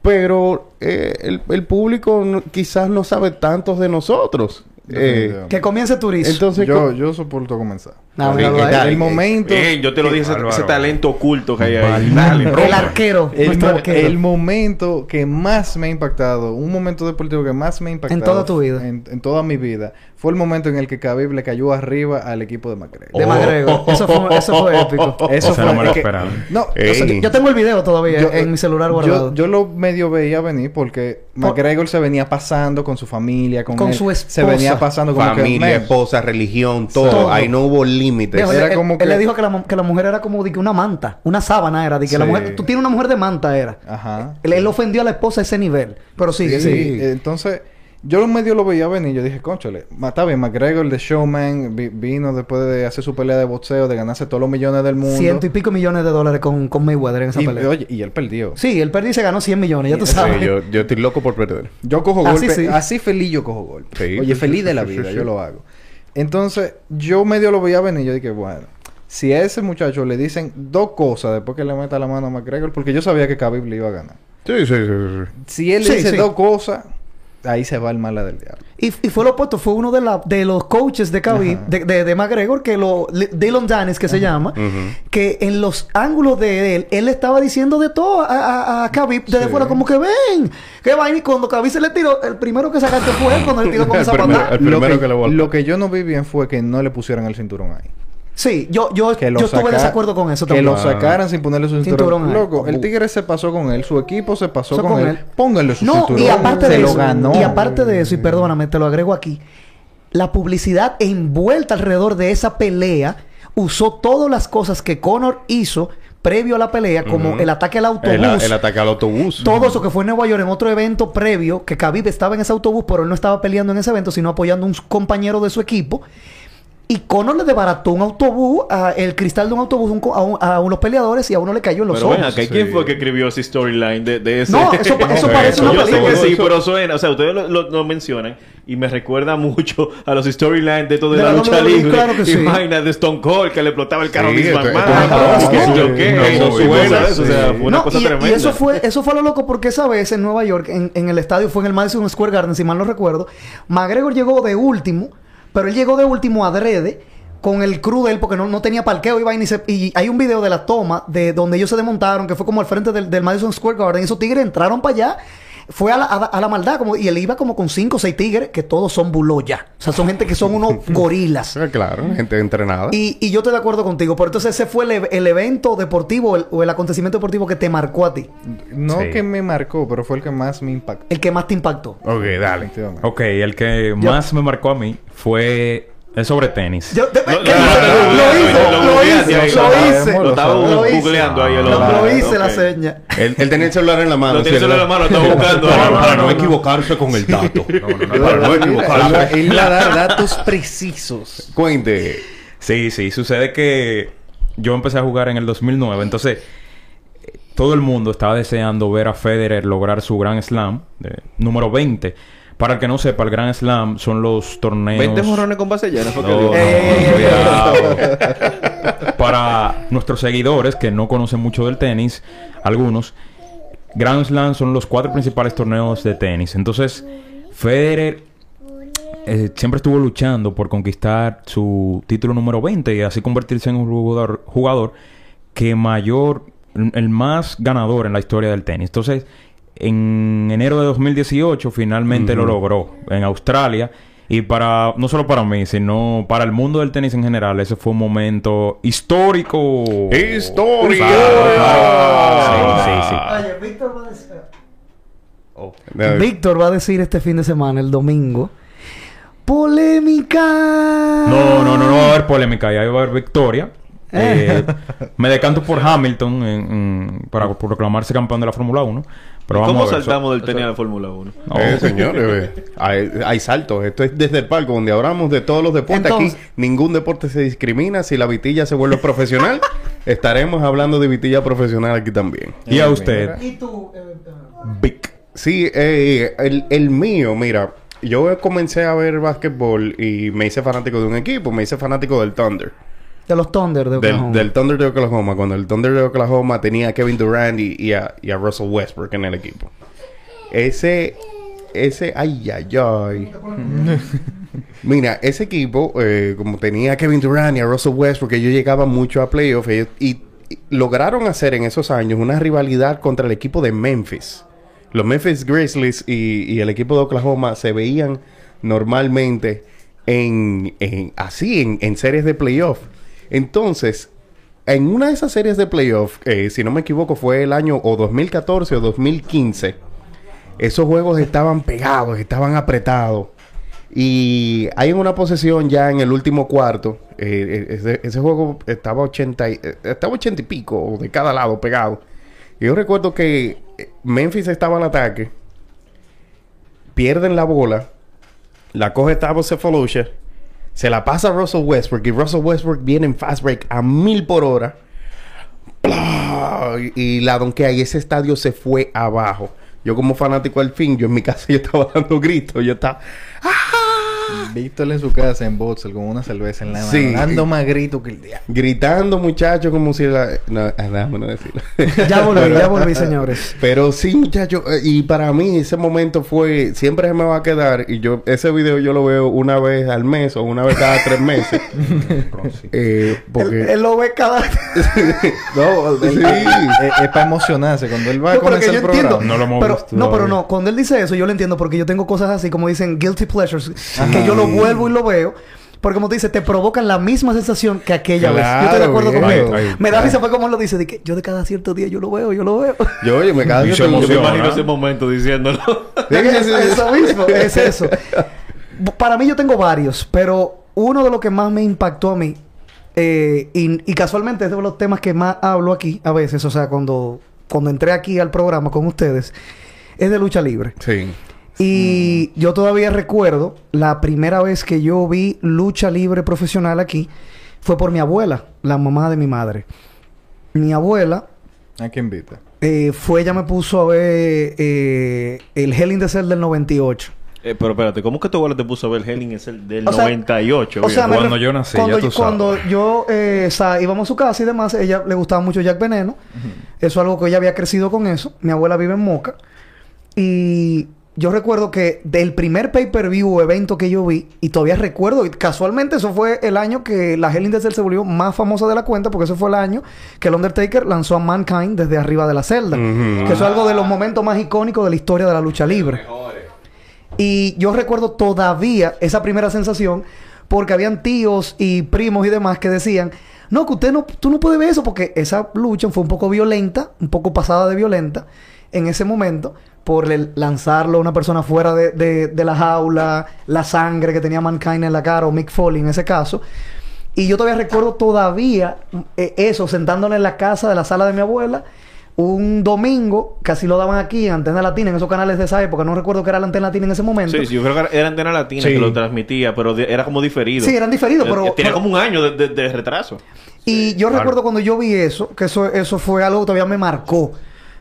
pero eh, el, el público no- quizás no sabe tantos de nosotros. Eh. Que comience Turizo. entonces, yo, yo soporto comenzar. Ah, que. El momento... Bien, yo te lo dije, ese, talento oculto que hay ahí. Dale, el arquero. El, nuestro mo- arquero. el momento que más me ha impactado, un momento deportivo que más me ha impactado toda tu vida. En, en toda mi vida, fue el momento en el que Khabib le cayó arriba al equipo de McGregor. De McGregor. Eso fue, eso fue épico. Eso Ese no me lo es que- esperaba. No, Ey. o sea, Yo, yo tengo el video todavía yo- en mi celular guardado. Yo, lo medio veía venir porque McGregor se venía pasando con su familia, con, Con él. su Se esposa. venía pasando que, familia, "Man, esposa, religión, todo. Todo. Ahí no hubo límites. Viejo, era él, como él que- le dijo que la, que la mujer era como de que una manta, una sábana era, de que la mujer, tú tienes una mujer de manta era. Ajá. Él, él ofendió a la esposa a ese nivel. Pero Sí, entonces yo medio lo veía venir. Yo dije, conchale, está bien, McGregor, de showman, vi- vino después de hacer su pelea de boxeo, de ganarse todos los millones del mundo. Ciento y pico millones de dólares con, con Mayweather en esa y, pelea. oye, y él perdió. Sí, él perdió y se ganó 100 millones, ya tú Sí, sabes. yo, yo estoy loco por perder. Yo cojo Así golpe, sí. así feliz yo cojo golpe. Sí, Oye, feliz de la vida, yo lo hago. Entonces, yo medio lo veía venir. Yo dije, bueno, si a ese muchacho le dicen dos cosas después que le meta la mano a McGregor, porque yo sabía que Khabib le iba a ganar. Sí, sí, sí. sí. Si él Sí, le dice sí. dos cosas, ahí se va el mala del diablo. Y, y fue lo opuesto, fue uno de, la, de los coaches de Khabib, Ajá. de, de, de McGregor, que lo, le- Dylan Danis, que se llama, que en los ángulos de él, él le estaba diciendo de todo a, a, a Khabib desde Sí. fuera, como que ven, que vaina. Y cuando Khabib se le tiró, el primero que sacaste fue él cuando él tiró con esa patada. el primero lo, que, que le voltea. lo que yo no vi bien fue que no le pusieran el cinturón ahí. Sí, yo, yo, Que yo estuve en desacuerdo con eso Que también. lo sacaran sin ponerle su Cinturón cinturón. Loco, el tigre se pasó con él, su equipo se pasó con, con él. él. Pónganle su No, cinturón. y aparte se de lo eso, ganó. y aparte de eso, y perdóname, te lo agrego aquí, la publicidad envuelta alrededor de esa pelea usó todas las cosas que Conor hizo previo a la pelea, como el ataque al autobús. El, el ataque al autobús. todo eso que fue en Nueva York en otro evento previo, que Khabib estaba en ese autobús, pero él no estaba peleando en ese evento, sino apoyando a un compañero de su equipo. Y Conor le desbarató un autobús, a- el cristal de un autobús un a, un- a unos peleadores y a uno le cayó en los Pero ojos. ¿y ¿quién fue que escribió ese storyline de, de ese? No, eso, eso parece una Yo sé película. que sí, Eso- pero suena, o sea, ustedes lo, lo- lo mencionan y me recuerda mucho a los storylines de todo de, De la, la lucha libre. claro que sí. vaina de Stone Cold que le explotaba el carro Sí, Vince esto- esto McMahon. es una eso, cosa y, tremenda. y eso fue, eso fue lo loco porque esa vez en Nueva York, en, en el estadio, fue en el Madison Square Garden, si mal no recuerdo. McGregor llegó de último, pero él llegó de último adrede con el crew de él porque no, no tenía parqueo y vaina y, se- y hay un video de la toma de donde ellos se desmontaron, que fue como al frente del, del Madison Square Garden. Y esos tigres entraron para allá. Fue a la, a, a la maldad, como, y él iba como con cinco o seis tigres, que todos son buloya. O sea, son gente que son unos gorilas. Ah, Claro, gente entrenada. Y, y yo estoy de acuerdo contigo, pero entonces ese fue el, el evento deportivo el- o el acontecimiento deportivo que te marcó a ti. No Sí. que me marcó, pero fue el que más me impactó. El que más te impactó. Ok, dale. Ok, el que más me marcó a mí fue... Es sobre tenis. Yo, de- Lo- ¿qué lo- hice? lo- hice, lo- lo lo- hice, lo- estaba googleando ahí. el Lo- otro. Lo hice la seña. Él, tenía el celular en la mano. Lo tiene sí, solo en la mano, lo está buscando. Para, no, equivocarse con el dato. Para no equivocarse. él va a dar datos precisos. Cuente. Sí, sí. Sucede que yo empecé a jugar en el 2009. Entonces, eh, todo el mundo estaba deseando ver a Federer lograr su Grand Slam, número 20. Para el que no sepa, el Grand Slam son los torneos... 20 morrones con base llena, No. Para nuestros seguidores que no conocen mucho del tenis, algunos, Grand Slam son los cuatro principales torneos de tenis. Entonces, Federer eh, siempre estuvo luchando por conquistar su título número 20 y así convertirse en un jugador, jugador que mayor, el más ganador en la historia del tenis. Entonces, en enero de 2018 finalmente lo logró en Australia. Y para, no solo para mí, sino para el mundo del tenis en general, ese fue un momento histórico. ¡Historia! Claro, claro. Sí, sí, sí. Oye, Víctor va a decir... Eh, Víctor va a decir este fin de semana, el domingo, polémica. No, no, no, no va a haber polémica, ya va a haber victoria. Eh, me decanto por Hamilton en- en- para proclamarse campeón de la Fórmula 1. Pero ¿Y vamos ¿Cómo saltamos del tenis a la Fórmula 1? No, Eh, señores, eh, hay, hay saltos. Esto es desde el palco, donde hablamos de todos los deportes. Entonces- Aquí ningún deporte se discrimina. Si la vitilla se vuelve profesional, estaremos hablando de vitilla profesional aquí también. Y a usted, ¿Y tú? eh, Vic. Sí, eh, el, el mío, mira, yo comencé a ver básquetbol y me hice fanático de un equipo, me hice fanático del Thunder. De los Thunder de Oklahoma. Del, del Thunder de Oklahoma, cuando el Thunder de Oklahoma tenía a Kevin Durant y, y a, y a Russell Westbrook en el equipo. Ese, ese, ay, ay, ay. Mira, ese equipo, eh, como tenía a Kevin Durant y a Russell Westbrook, ellos llegaban mucho a playoffs ellos- y, y lograron hacer en esos años una rivalidad contra el equipo de Memphis. Los Memphis Grizzlies y, y el equipo de Oklahoma se veían normalmente en, en- así, en, en series de playoff. Entonces, en una de esas series de playoff, eh, si no me equivoco, fue el año o 2014 o 2015, esos juegos estaban pegados, estaban apretados. Y hay una posesión ya en el último cuarto. eh, eh, ese, juego estaba 80 y, estaba 80 y pico de cada lado pegado. Y yo recuerdo que Memphis estaba al ataque. Pierden la bola. La coge Tavo Cephalosha. Se la pasa a Russell Westbrook. Y Russell Westbrook viene en fast break a mil por hora. Y- la donkea. Y ese estadio se fue abajo. Yo como fanático al fin, yo en mi casa yo estaba dando gritos. Yo estaba... Víctor en su casa en Botsel con una cerveza en la mano, Sí. dando más grito que el diablo. Gritando, muchachos, como si la... No, ah, déjame no decirlo. Ya volví, ya volví, señores. Pero sí, muchachos, eh, y para mí ese momento fue, siempre se me va a quedar, y yo, ese video yo lo veo una vez al mes o una vez cada tres meses. eh, Él, porque... él lo ve cada... No, Sí. es, es para emocionarse cuando él va a No, que comenzar el programa. entiendo. No lo hemos pero, visto no, pero no. Cuando él dice eso, yo lo entiendo porque yo tengo cosas así, como dicen guilty pleasures, que yo lo vuelvo y lo veo. Porque como te dice, te provocan la misma sensación que aquella vez. Yo estoy de acuerdo Claro, con él. viejo. Ay, Me da ay. risa fue como él lo dice, de que yo de cada cierto día yo lo veo, yo lo veo. Yo, oye, me cada se que- Yo me imagino ese momento diciéndolo. Sí. eso mismo, es eso. Para mí yo tengo varios, pero uno de los que más me impactó a mí, eh, y, y casualmente es de los temas que más hablo aquí a veces, o sea, cuando, cuando entré aquí al programa con ustedes, es de lucha libre. Sí. Y yo todavía recuerdo la primera vez que yo vi lucha libre profesional aquí fue por mi abuela, la mamá de mi madre. Mi abuela ¿A quién invita? eh, fue, ella me puso a ver eh, el Hell in the Cell del 98. Eh, pero espérate, ¿cómo que tu abuela te puso a ver Helen es el del O sea, 98? O sea, viejo? me Cuando yo nací, cuando, ya tú yo- cuando yo eh, sa- íbamos a su casa y demás, ella le gustaba mucho Jack Veneno. Eso es algo que ella había crecido con eso. Mi abuela vive en Moca. Y yo recuerdo que del primer pay-per-view o evento que yo vi, y todavía recuerdo, y casualmente eso fue el año que la Hell in the Cell se volvió más famosa de la cuenta, porque ese fue el año que el Undertaker lanzó a Mankind desde arriba de la celda. Que eso es algo de los momentos más icónicos de la historia de la lucha libre. Y yo recuerdo todavía esa primera sensación porque habían tíos y primos y demás que decían, no, que usted no, tú no puedes ver eso porque esa lucha fue un poco violenta, un poco pasada de violenta en ese momento por el lanzarlo a una persona fuera de, de- de la jaula, la sangre que tenía Mankind en la cara o Mick Foley en ese caso. Y yo todavía recuerdo todavía eh, eso, sentándole en la casa de la sala de mi abuela, un domingo, casi lo daban aquí en Antena Latina, en esos canales de esa época, no recuerdo que era la Antena Latina en ese momento. Sí, sí, yo creo que era Antena Latina Sí. que lo transmitía, pero de- era como diferido. Sí, eran diferidos, Eh, pero- Tenía pero- como un año de, de- de retraso. Y yo claro. recuerdo cuando yo vi eso, que eso, eso fue algo que todavía me marcó.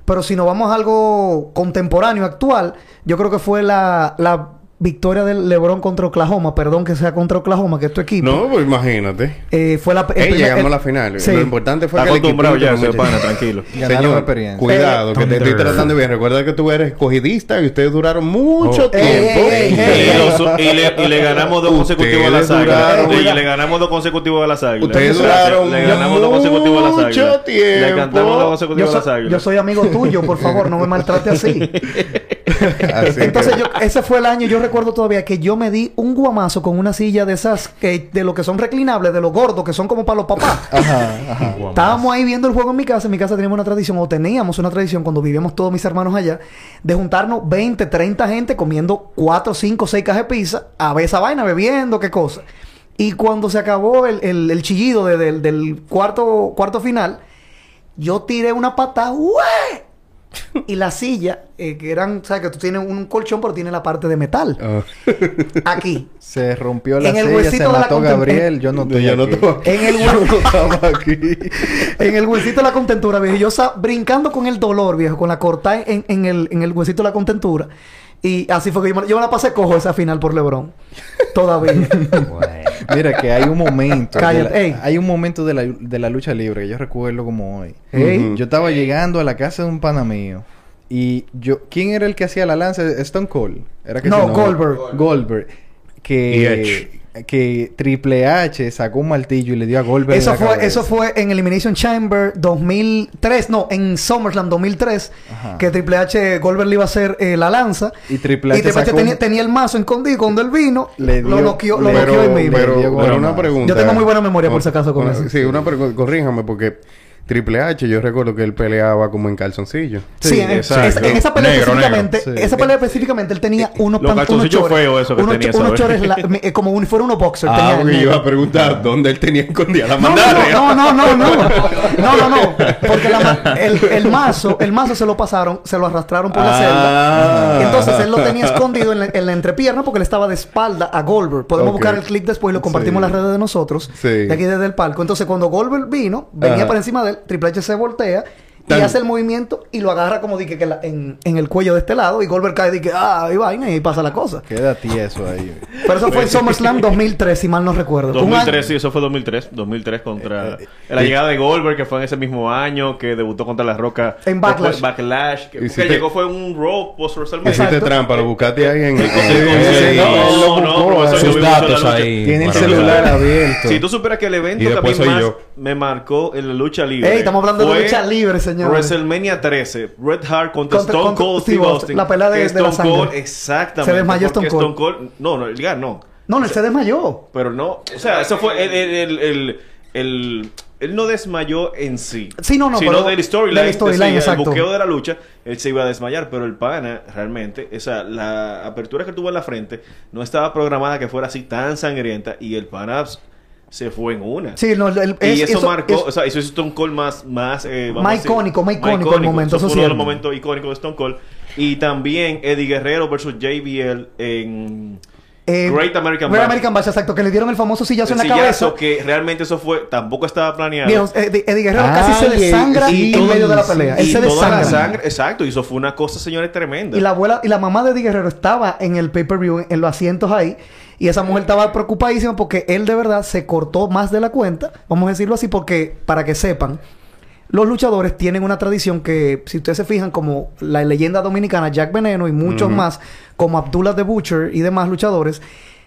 Pero si nos vamos a algo contemporáneo, actual, yo creo que fue la, la victoria del LeBron contra Oklahoma, perdón que sea contra Oklahoma, que es tu equipo. No, pues imagínate. Eh, fue la el Ey, primer- llegamos el- a la final. Sí. Lo importante fue Está que el acostumbrado ya, ese no me- pana, tranquilo. Señor, experiencia. cuidado, que te estoy tratando bien. Recuerda que tú eres escogidista y ustedes duraron mucho Oh. tiempo. Ey, ey, Y, ey. los- y le, y le ganamos dos consecutivos a las Ustedes águilas. duraron- Y le ganamos dos consecutivos a las águilas. Ustedes duraron Le ganamos dos consecutivos a las águilas. mucho Le tiempo. cantamos dos yo, consecutivos a las águilas. yo soy amigo tuyo, por favor, no me maltrate así. Así Entonces, que- yo, ese fue el año, yo recuerdo todavía que yo me di un guamazo con una silla de esas, que, de lo que son reclinables, de los gordos, que son como para los papás. Ajá, ajá. Estábamos ahí viendo el juego en mi casa. En mi casa teníamos una tradición, o teníamos una tradición cuando vivíamos todos mis hermanos allá, de juntarnos 20, 30 gente comiendo 4, 5, 6 cajas de pizza, a ver esa vaina, bebiendo, qué cosa. Y cuando se acabó el, el- el chillido de- del, del cuarto, cuarto final, yo tiré una patada, ¡Ué! Y la silla, eh, que eran, ¿sabes? Que tú tienes un colchón, pero tiene la parte de metal. Ah. Aquí. Se rompió la En el silla, huesito se de la mató Gabriel. Yo no estoy Yo no aquí. En el Yo no estaba aquí. En el huesito de la contentura, viejo. Yo brincando con el dolor, viejo, con la cortada en, en el, en el huesito de la contentura. Y así fue que yo me, yo me la pasé cojo esa final por LeBron. Todavía. Mira que hay un momento. de Cállate, la- ey. hay un momento de la, de la lucha libre que yo recuerdo como hoy. Ey. Yo estaba llegando a la casa de un pana mío. Y yo, ¿quién era el que hacía la lanza? Stone Cold. Era que No, Goldberg. Goldberg. Y Que, que Triple H sacó un martillo y le dio a Goldberg. en Eso la fue, cabeza. eso fue en Elimination Chamber 2003, no, en SummerSlam 2003, Ajá. que Triple H Goldberg le iba a hacer eh, la lanza. Y Triple H Triple H sacó tenía, un- tenía el mazo escondido y cuando él vino, Le lo noqueó, lo le- noqueó Pero, mismo. pero, pero una pregunta. Yo tengo muy buena memoria, por si acaso, con Una- eso. Sí, una pregunta. Corríjame porque Triple H, yo recuerdo que él peleaba como en calzoncillo. Sí, en, exacto. es- en esa pelea Negro, específicamente, negro. Sí. esa pelea específicamente él tenía unos Los calzoncillos feos esos que unos, tenía, unos chores la- me- eh, como si fuera unos boxers. Ah, tenía porque yo iba a preguntar dónde él tenía escondida la No, no, no, no, no, no, no, no, no, porque la el, el mazo, el mazo se lo pasaron, se lo arrastraron por la Ah. celda. Entonces él lo tenía escondido en la, en la entrepierna porque él estaba de espalda a Goldberg. Podemos buscar el clip después y lo compartimos Sí. en las redes de nosotros, Sí. de aquí desde el palco. Entonces cuando Goldberg vino, venía Ajá. por encima de él, Triple H se voltea. Y Tan- hace el movimiento y lo agarra como dije que la- en, en el cuello de este lado y Goldberg cae y dice, ah, y vaina y pasa la cosa. Queda tieso ahí. Pero eso fue en SummerSlam 2003, si mal no recuerdo. Un año- 2003, sí, eso fue 2003. 2003 contra... la llegada de Goldberg, que fue en ese mismo año, que debutó contra La Roca. En Backlash. Backlash. Que, Y que si te- llegó fue un Raw post WrestleMania. Hiciste trampa, lo buscaste ahí en... No, no, eso sus datos ahí. Tiene el celular abierto. Si tú supieras que el evento Y que a mí más me marcó en la lucha libre. Ey, estamos hablando de lucha libre, señores. WrestleMania 13, Red Hart contra, Contra- Stone contra Cold Steve Steve Austin. Austin. La pelea de- Que de la Stone sangre. Cold, exactamente. Se desmayó porque Stone Cold. No, no, el no. No, no, él se desmayó. Pero no, o sea, eso fue el, el, el, el, él no desmayó en sí. Sí, no, no, Sino pero del storyline, exacto. el buqueo de la lucha, él se iba a desmayar, pero el pana, realmente, esa, la apertura que tuvo en la frente no estaba programada que fuera así tan sangrienta y el pana se fue en una. Sí, no, el- y es- eso, marcó, es- o sea, eso hizo Stone Cold más, más, eh, Más icónico, más icónico el momento, Eso eso fue uno de los momentos icónicos de Stone Cold. Y también Eddie Guerrero versus JBL en eh, Great American Great Bash. American Bash, exacto, que le dieron el famoso sillazo el en la sillazo cabeza. que realmente eso fue, tampoco estaba planeado. Viejo, Eddie, Eddie Guerrero casi se eh, desangra sí, en medio de la pelea. Él y se toda la desangra. sangre, exacto, y eso fue una cosa, señores, tremenda. Y la abuela y la mamá de Eddie Guerrero estaba en el pay-per-view, en, en los asientos ahí. Y esa mujer estaba preocupadísima porque él de verdad se cortó más de la cuenta. Vamos a decirlo así porque, para que sepan, los luchadores tienen una tradición que, si ustedes se fijan, como la leyenda dominicana Jack Veneno y muchos más, como Abdullah the Butcher y demás luchadores,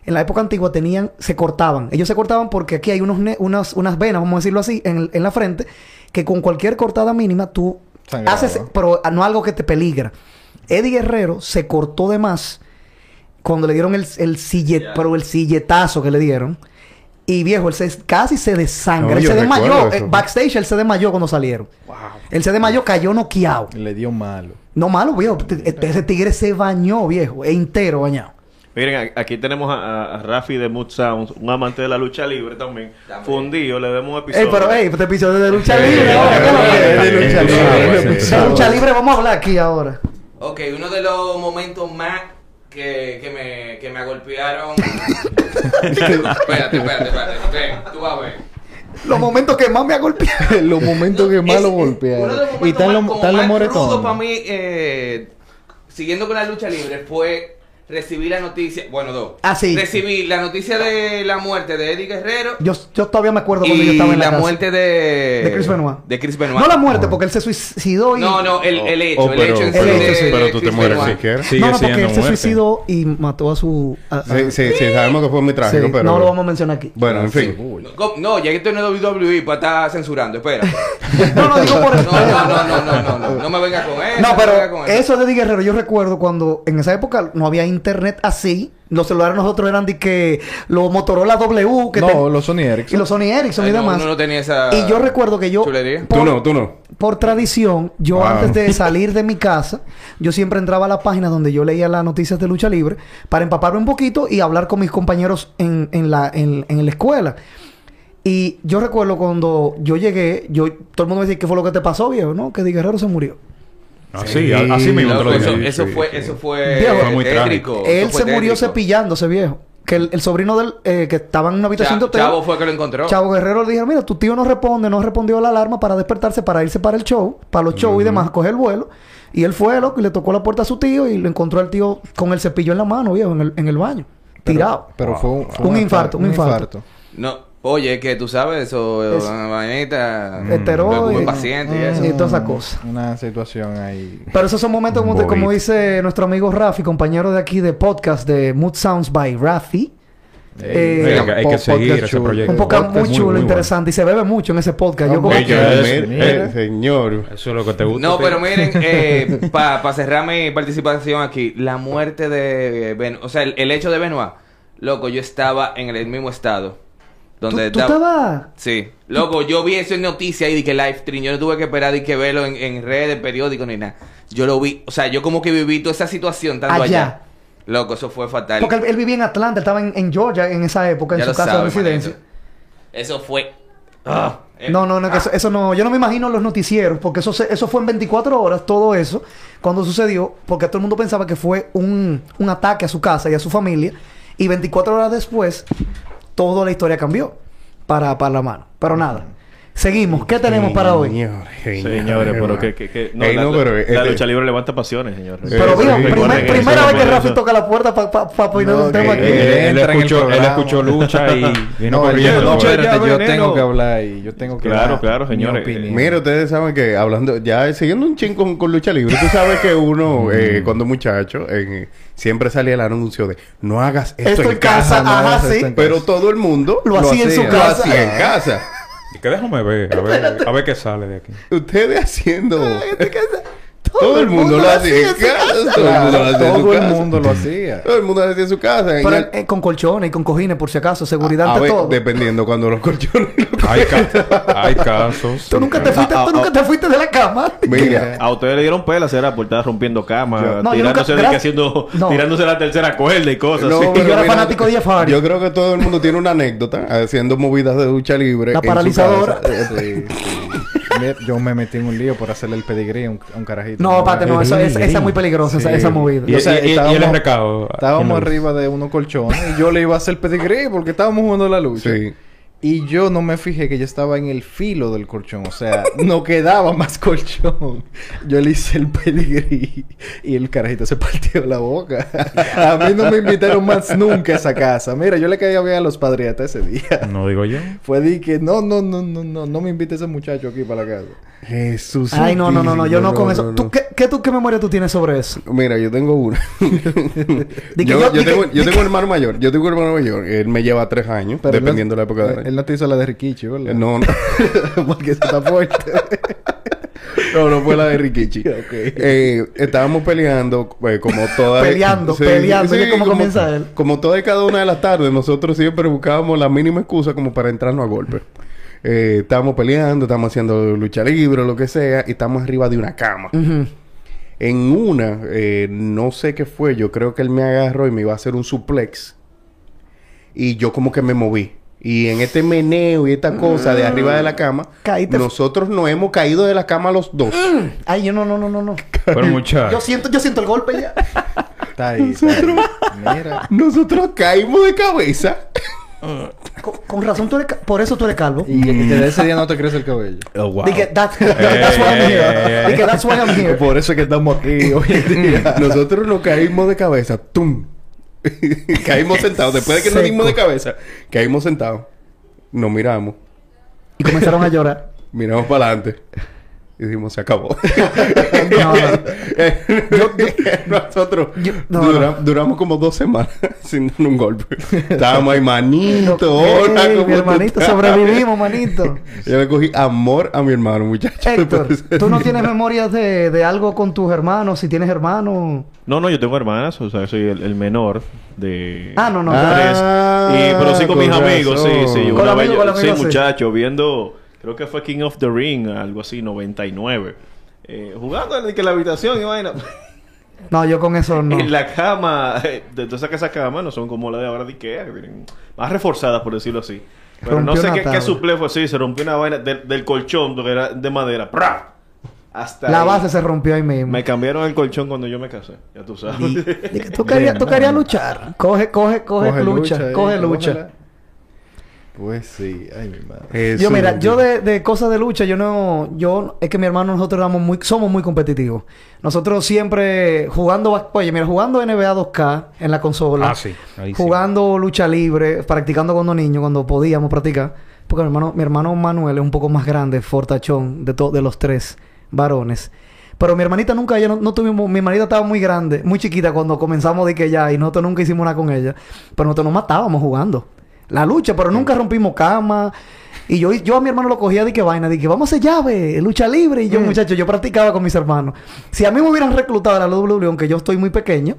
en la época antigua tenían, se cortaban. Ellos se cortaban porque aquí hay unos ne- unas, unas venas, vamos a decirlo así, en, el- en la frente, que con cualquier cortada mínima tú haces, pero no algo que te peligra. Eddie Guerrero se cortó de más cuando le dieron el, el sillet, pero el silletazo que le dieron. Y viejo, él se, casi se desangra. No, él se desmayó. Eh, eso. backstage él se desmayó cuando salieron. Él se desmayó, cayó noqueado. Le dio malo. No malo, viejo. T- Ese tigre se bañó, viejo. Entero bañado. Miren, aquí tenemos a, a- Rafi de Mood Sounds, un amante de la lucha libre también. Fundido, le demos un episodio. Ey, pero, ey, este episodio de lucha Eh, libre. ahora, ¿qué es lo que eh. De lucha libre vamos a hablar aquí ahora. Ok, uno de los momentos más que, que, me, que me golpearon. espérate, espérate, espérate. ok, tú vas a ver. Los momentos que más me ha golpeado. los momentos que más Es- lo golpearon. Y están más- los moretones. para mí, eh, siguiendo con la lucha libre, fue recibí la noticia, bueno, dos. Ah, sí. Recibí la noticia de la muerte de Eddie Guerrero Yo, yo todavía me acuerdo cuando yo estaba en la, la casa. muerte de... De Chris Benoit. De Chris Benoit. No la muerte, porque él se suicidó y... No, no, el, el hecho, Oh, el pero- hecho en sí el hecho, de sí. Pero tú te Chris mueres Benoit. siquiera. Sí, Sigue no, no, porque él se muerte. suicidó y mató a su... a- a- sí, sí, sabemos que fue muy trágico, Sí, pero... No lo vamos a mencionar aquí. Bueno, en fin. No. No, ya que esto no es WWE para estar censurando, espera. No, no, digo por No, no, no, no, no, no, no, no me venga con eso. No, pero eso de Eddie Guerrero, yo recuerdo cuando en esa época no había internet así. Los celulares nosotros eran de que los Motorola W, que No, ten- los Sony Ericsson. y los Sony Ericsson Ay, y no, demás. uno no tenía esa Y yo recuerdo que yo, chulería. Tú no, tú no. por tradición, yo Wow. antes de salir de mi casa, yo siempre entraba a la página donde yo leía las noticias de lucha libre para empaparme un poquito y hablar con mis compañeros en, en la, en, en la escuela. Y yo recuerdo cuando yo llegué, yo todo el mundo me decía, ¿qué fue lo que te pasó, viejo? ¿No? Que Di Guerrero se murió. Así, a- así mismo te Loco, lo eso, digo. eso sí, fue, eso fue Viejo, Fue muy tétrico. Él fue se murió tétrico. cepillándose, viejo. Que el, el sobrino del eh, que estaba en una habitación de Cha- hotel. Chavo fue que lo encontró. Chavo Guerrero le dijo, mira, tu tío no responde, no respondió a la alarma para despertarse, para irse para el show, para los shows y demás, a coger el vuelo. Y él fue, loco, y le tocó la puerta a su tío y lo encontró al tío con el cepillo en la mano, viejo, en el, en el baño. tirado. Pero fue un, fue Un ata- infarto, un infarto. No, oye, que tú sabes eso, Es- una vainita, Esteroides. un paciente y eso. Sí, toda esa cosa. Una situación ahí. Pero esos son momentos como, te- como Bobito. dice nuestro amigo Rafi, compañero de aquí de podcast de Mood Sounds by Rafi. Eh, Hay que- hay que po- seguir ese chulo. proyecto. un podcast Podcast muy chulo, muy interesante. Y se bebe mucho en ese podcast. Yo como que... Eh, señor. Eso es lo que te gusta. No, pero miren, eh, para cerrar mi participación aquí, la muerte de Ben, o sea, el, el hecho de Benoit, loco, yo estaba en el mismo estado. ¿Tú, Donde tú estaba- estabas... Sí, loco, yo vi eso en noticias y di que live stream, yo no tuve que esperar y que verlo en, en redes, periódicos ni nada. Yo lo vi, o sea, yo como que viví toda esa situación tanto Allá. allá. Loco, eso fue fatal. Porque él, él vivía en Atlanta, él estaba en, en Georgia en esa época, en su casa de residencia. Eso fue. Ah, eh, No, no, no, que eso, eso no. Yo no me imagino los noticieros, porque eso, se- eso fue en 24 horas, todo eso, cuando sucedió, porque todo el mundo pensaba que fue un, un ataque a su casa y a su familia, y 24 horas después, toda la historia cambió para, para la mano. Pero nada. Seguimos. ¿Qué tenemos para hoy? Señores, Señores, pero que, que, que no, Ey, la, no, la- pero, la este- lucha libre levanta pasiones, señores. Pero Eso, mira, sí. primer- primera vez que Rafi toca la puerta para poner No, un tema aquí. eh, él, en escuchó, él escuchó lucha y vino No, corriendo. yo, no, Lucha espérate, ya, yo veneno. tengo que hablar y yo tengo que Claro, claro, mi señores. Mira, ustedes saben que hablando, ya siguiendo un ching con, con lucha libre, tú sabes que uno, eh, cuando muchacho, eh, siempre salía el anuncio de no hagas esto, Esto en casa. no ajá, hagas sí. en Pero todo el mundo Lo hacía en su lo casa. hacía en casa. Y que déjame ver, a ver, a ver qué sale de aquí. Ustedes haciendo. Todo el mundo lo hacía en casa. Todo el mundo lo hacía en su Todo el casa. mundo lo hacía. Todo el mundo lo hacía en su casa. Pero En el- eh, con colchones y con cojines, por si acaso, seguridad a ante ver, todo. dependiendo cuando los colchones. Hay, ca- hay casos. Tú nunca te fuiste, tú nunca te fuiste de la cama. Mira, A ustedes le dieron pelas, era por estar rompiendo camas, Yo- No, yo tirándose, nunca- de que gra- haciendo, No. tirándose la tercera cuerda y cosas No, así. Pero yo era fanático de Jeff Hardy. Yo creo que todo el mundo tiene una anécdota haciendo movidas de lucha libre. La en su paralizadora. casa. Sí, sí. Yo me metí en un lío por hacerle el pedigrí a un, a un carajito. No, pate, no, eso, es, esa es muy peligrosa, esa, Sí. esa movida. Y, O sea, y- y- y estábamos- el recado. Estábamos ¿quién lo arriba de unos colchones y yo le iba a hacer pedigrí porque estábamos jugando la lucha. Sí. Y yo no me fijé que yo estaba en el filo del colchón. O sea, no quedaba más colchón. Yo le hice el pedigrí y el carajito se partió la boca. A mí no me invitaron más nunca a esa casa. Mira, yo le caía bien a los padriatas ese día. No digo yo. Fue de que no, no, no, no, no, no me invite ese muchacho aquí para la casa. Jesús. Ay, no, no, no, no, yo no, con eso. ¿Tú, qué, qué, tú, ¿Qué memoria tú tienes sobre eso? Mira, yo tengo una. Que yo, yo- yo di tengo, yo un hermano mayor. Yo tengo un hermano mayor. Él me lleva tres años, Pero él dependiendo de la época del Él año. no te hizo la de Rikichi, ¿verdad? No, no. porque eso está fuerte. no, no fue la de Rikichi. Ok. Eh, estábamos peleando, eh, como todas... Peleando, peleando, ¿y cómo comienza él? Como toda y cada una de las tardes, nosotros siempre buscábamos la mínima excusa como para entrarnos a golpe. Eh, estábamos peleando, estábamos haciendo lucha libre o lo que sea, y estamos arriba de una cama. En una, eh, no sé qué fue, yo creo que él me agarró y me iba a hacer un suplex. Y yo como que me moví. Y en este meneo y esta cosa de arriba de la cama, Caíste. nosotros nos hemos caído de la cama los dos. Ay, yo no, no, no, no, no. Pero Yo muchacho. siento, yo siento el golpe ya. Está ahí. está ahí. Mira. Nosotros caímos de cabeza. Con, con razón tú eres... Por eso tú eres calvo. Y, desde ese día no te crece el cabello. Oh, wow. Di que that- that's why I'm Ey, here. ey, ey. Di que that's why I'm here. Por eso es que estamos aquí hoy en día. Nosotros nos caímos de cabeza. ¡Tum! caímos sentados. Después de que nos dimos de cabeza, caímos sentados. Nos miramos. Y comenzaron a llorar. Miramos para adelante. Y dijimos, se acabó. No, no. Nosotros Yo- no, dura- no. duramos como dos semanas sin dar un golpe. Estábamos ahí, manito. hola, Ey, ¿cómo mi hermanito, sobrevivimos, manito. Yo le cogí amor a mi hermano, muchacho. Héctor, ¿tú no tienes memorias de, de algo con tus hermanos? Si tienes hermanos... No, no, yo tengo hermanas, o sea, soy el, el menor de Ah, no, no. tres. Ah, y, pero sí con, mis con amigos, sí, sí. Una vez, sí, amigos, sí. muchacho, viendo, creo que fue King of the Ring, algo así, 99. Eh, jugando en que la habitación y vaina. No, yo con eso no. En la cama, eh, de todas esas camas no son como la de ahora de Ikea, que vienen más reforzadas, por decirlo así. Pero no sé qué, qué suple fue así, se rompió una vaina del- del colchón, que era de madera. ¡Pra! Hasta La ahí. base se rompió ahí mismo. Me cambiaron el colchón cuando yo me casé, ya tú sabes. Dije, Tú querías, tú querías luchar. Coge, coge, coge, lucha. coge lucha. cógela. Pues sí, ay mi madre. Yo, mira, yo de, de cosas de lucha, yo no... Yo... Es que mi hermano nosotros éramos muy... Somos muy competitivos. Nosotros siempre jugando... Oye, mira, jugando NBA 2K en la consola. Ah, sí. Ahí sí. jugando lucha libre, practicando cuando niños, cuando podíamos practicar. Porque mi hermano, mi hermano Manuel es un poco más grande, fortachón, de, to- de los tres varones. Pero mi hermanita nunca, ella no, no tuvimos, mi hermanita estaba muy grande, muy chiquita cuando comenzamos de que ya, y nosotros nunca hicimos nada con ella. Pero nosotros nos matábamos jugando. La lucha, pero nunca rompimos cama. Y yo, yo a mi hermano lo cogía de que vaina, de que vamos a hacer llave, lucha libre. Y yo, Mm. muchacho, yo practicaba con mis hermanos. Si a mí me hubieran reclutado a la WWE, aunque yo estoy muy pequeño,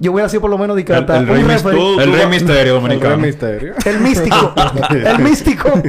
yo hubiera sido por lo menos de que El- el Rey. El Tú Rey Misterio El dominicano. gran misterio. El místico. el místico.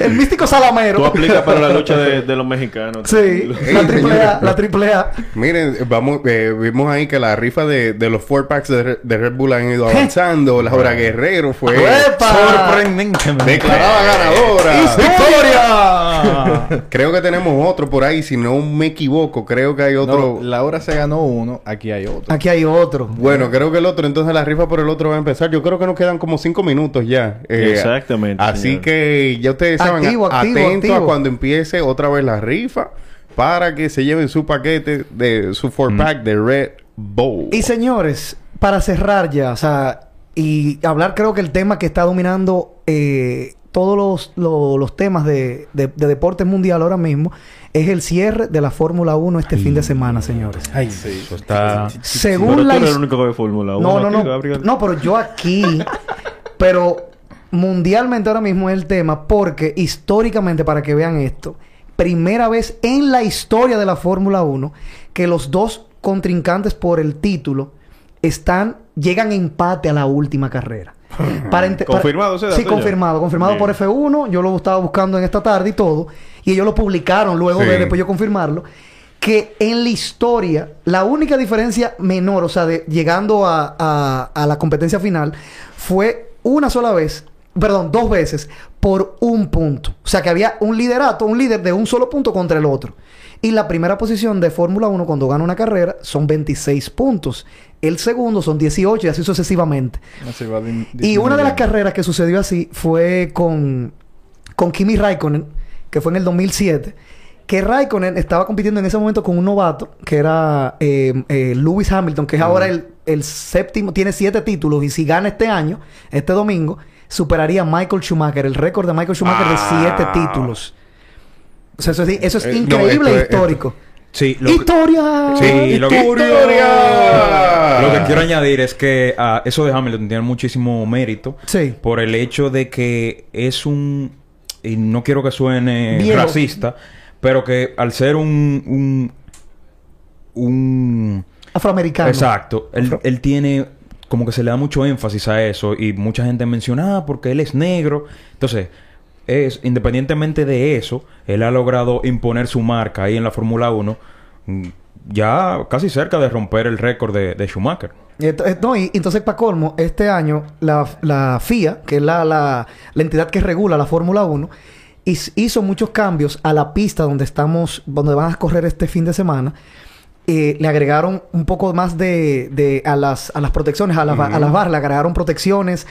El místico Tú salamero. aplicas para la lucha de, de los mexicanos. Sí, la triple A, la triple A. Miren, vamos, eh, vimos ahí que la rifa de, de los four packs de, Re- de Red Bull han ido avanzando. Laura Guerrero fue ¡Epa! Sorprendentemente. declarada ganadora. ¡Victoria! Creo que tenemos otro por ahí, si no me equivoco. Creo que hay otro. No, la hora se ganó uno, aquí hay otro. Aquí hay otro. Bueno, creo que el otro, entonces la rifa por el otro va a empezar. Yo creo que nos quedan como cinco minutos ya. Eh, Exactamente, Así señor. que ya ustedes saben, Activo, a- activo, cuando empiece otra vez la rifa para que se lleven su paquete de su four pack de Red Bull. Y señores, para cerrar ya, o sea, y hablar creo que el tema que está dominando eh, todos los, lo- los temas de, de, de deporte mundial ahora mismo es el cierre de la Fórmula 1 este fin de semana, señores. Ay, sí. Eso está... Pero Según tú la eres el único que ve Fórmula 1. No, no, no. Gabriel. No, pero yo aquí. pero mundialmente ahora mismo es el tema porque históricamente, para que vean esto, primera vez en la historia de la Fórmula 1 que los dos contrincantes por el título están llegan a empate a la última carrera. Para ¿Confirmado ese Sí, dato confirmado. Confirmado Bien. por F1. Yo lo estaba buscando en esta tarde y todo. Y ellos lo publicaron luego Sí. de después yo confirmarlo. Que en la historia, la única diferencia menor, o sea, de llegando a, a- a la competencia final, fue una sola vez, perdón, dos veces, por un punto. O sea, que había un liderato, un líder de un solo punto contra el otro. Y la primera posición de Fórmula 1 cuando gana una carrera son 26 puntos. El segundo son 18 y así sucesivamente. Así va din- Y una de las carreras que sucedió así fue con, con Kimi Raikkonen, que fue en el 2007. Que Raikkonen estaba compitiendo en ese momento con un novato, que era eh, eh, Lewis Hamilton, que es ahora el, el séptimo, tiene siete títulos. Y si gana este año, este domingo, superaría a Michael Schumacher, el récord de Michael Schumacher de siete títulos. O sea, eso es, eso es Eh, no, increíble esto histórico. Sí, lo que- ¡Historia! Sí, lo que- ¡Historia! Lo que quiero añadir es que ah, eso de Hamilton tiene muchísimo mérito Sí. por el hecho de que es un y no quiero que suene Viejo. racista, pero que al ser un un, un Afroamericano. exacto, él, Afro- él tiene como que se le da mucho énfasis a eso y mucha gente menciona ah, porque él es negro, entonces es independientemente de eso, él ha logrado imponer su marca ahí en la Fórmula 1 mm, ya casi cerca de romper el récord de, de Schumacher. Eh, no, y entonces, para colmo, este año la, la FIA, que es la, la, la entidad que regula la Fórmula 1, his- hizo muchos cambios a la pista donde estamos, donde van a correr este fin de semana. Eh, le agregaron un poco más de, de- a, las, a las protecciones, a las, ba- a las barras, le agregaron protecciones,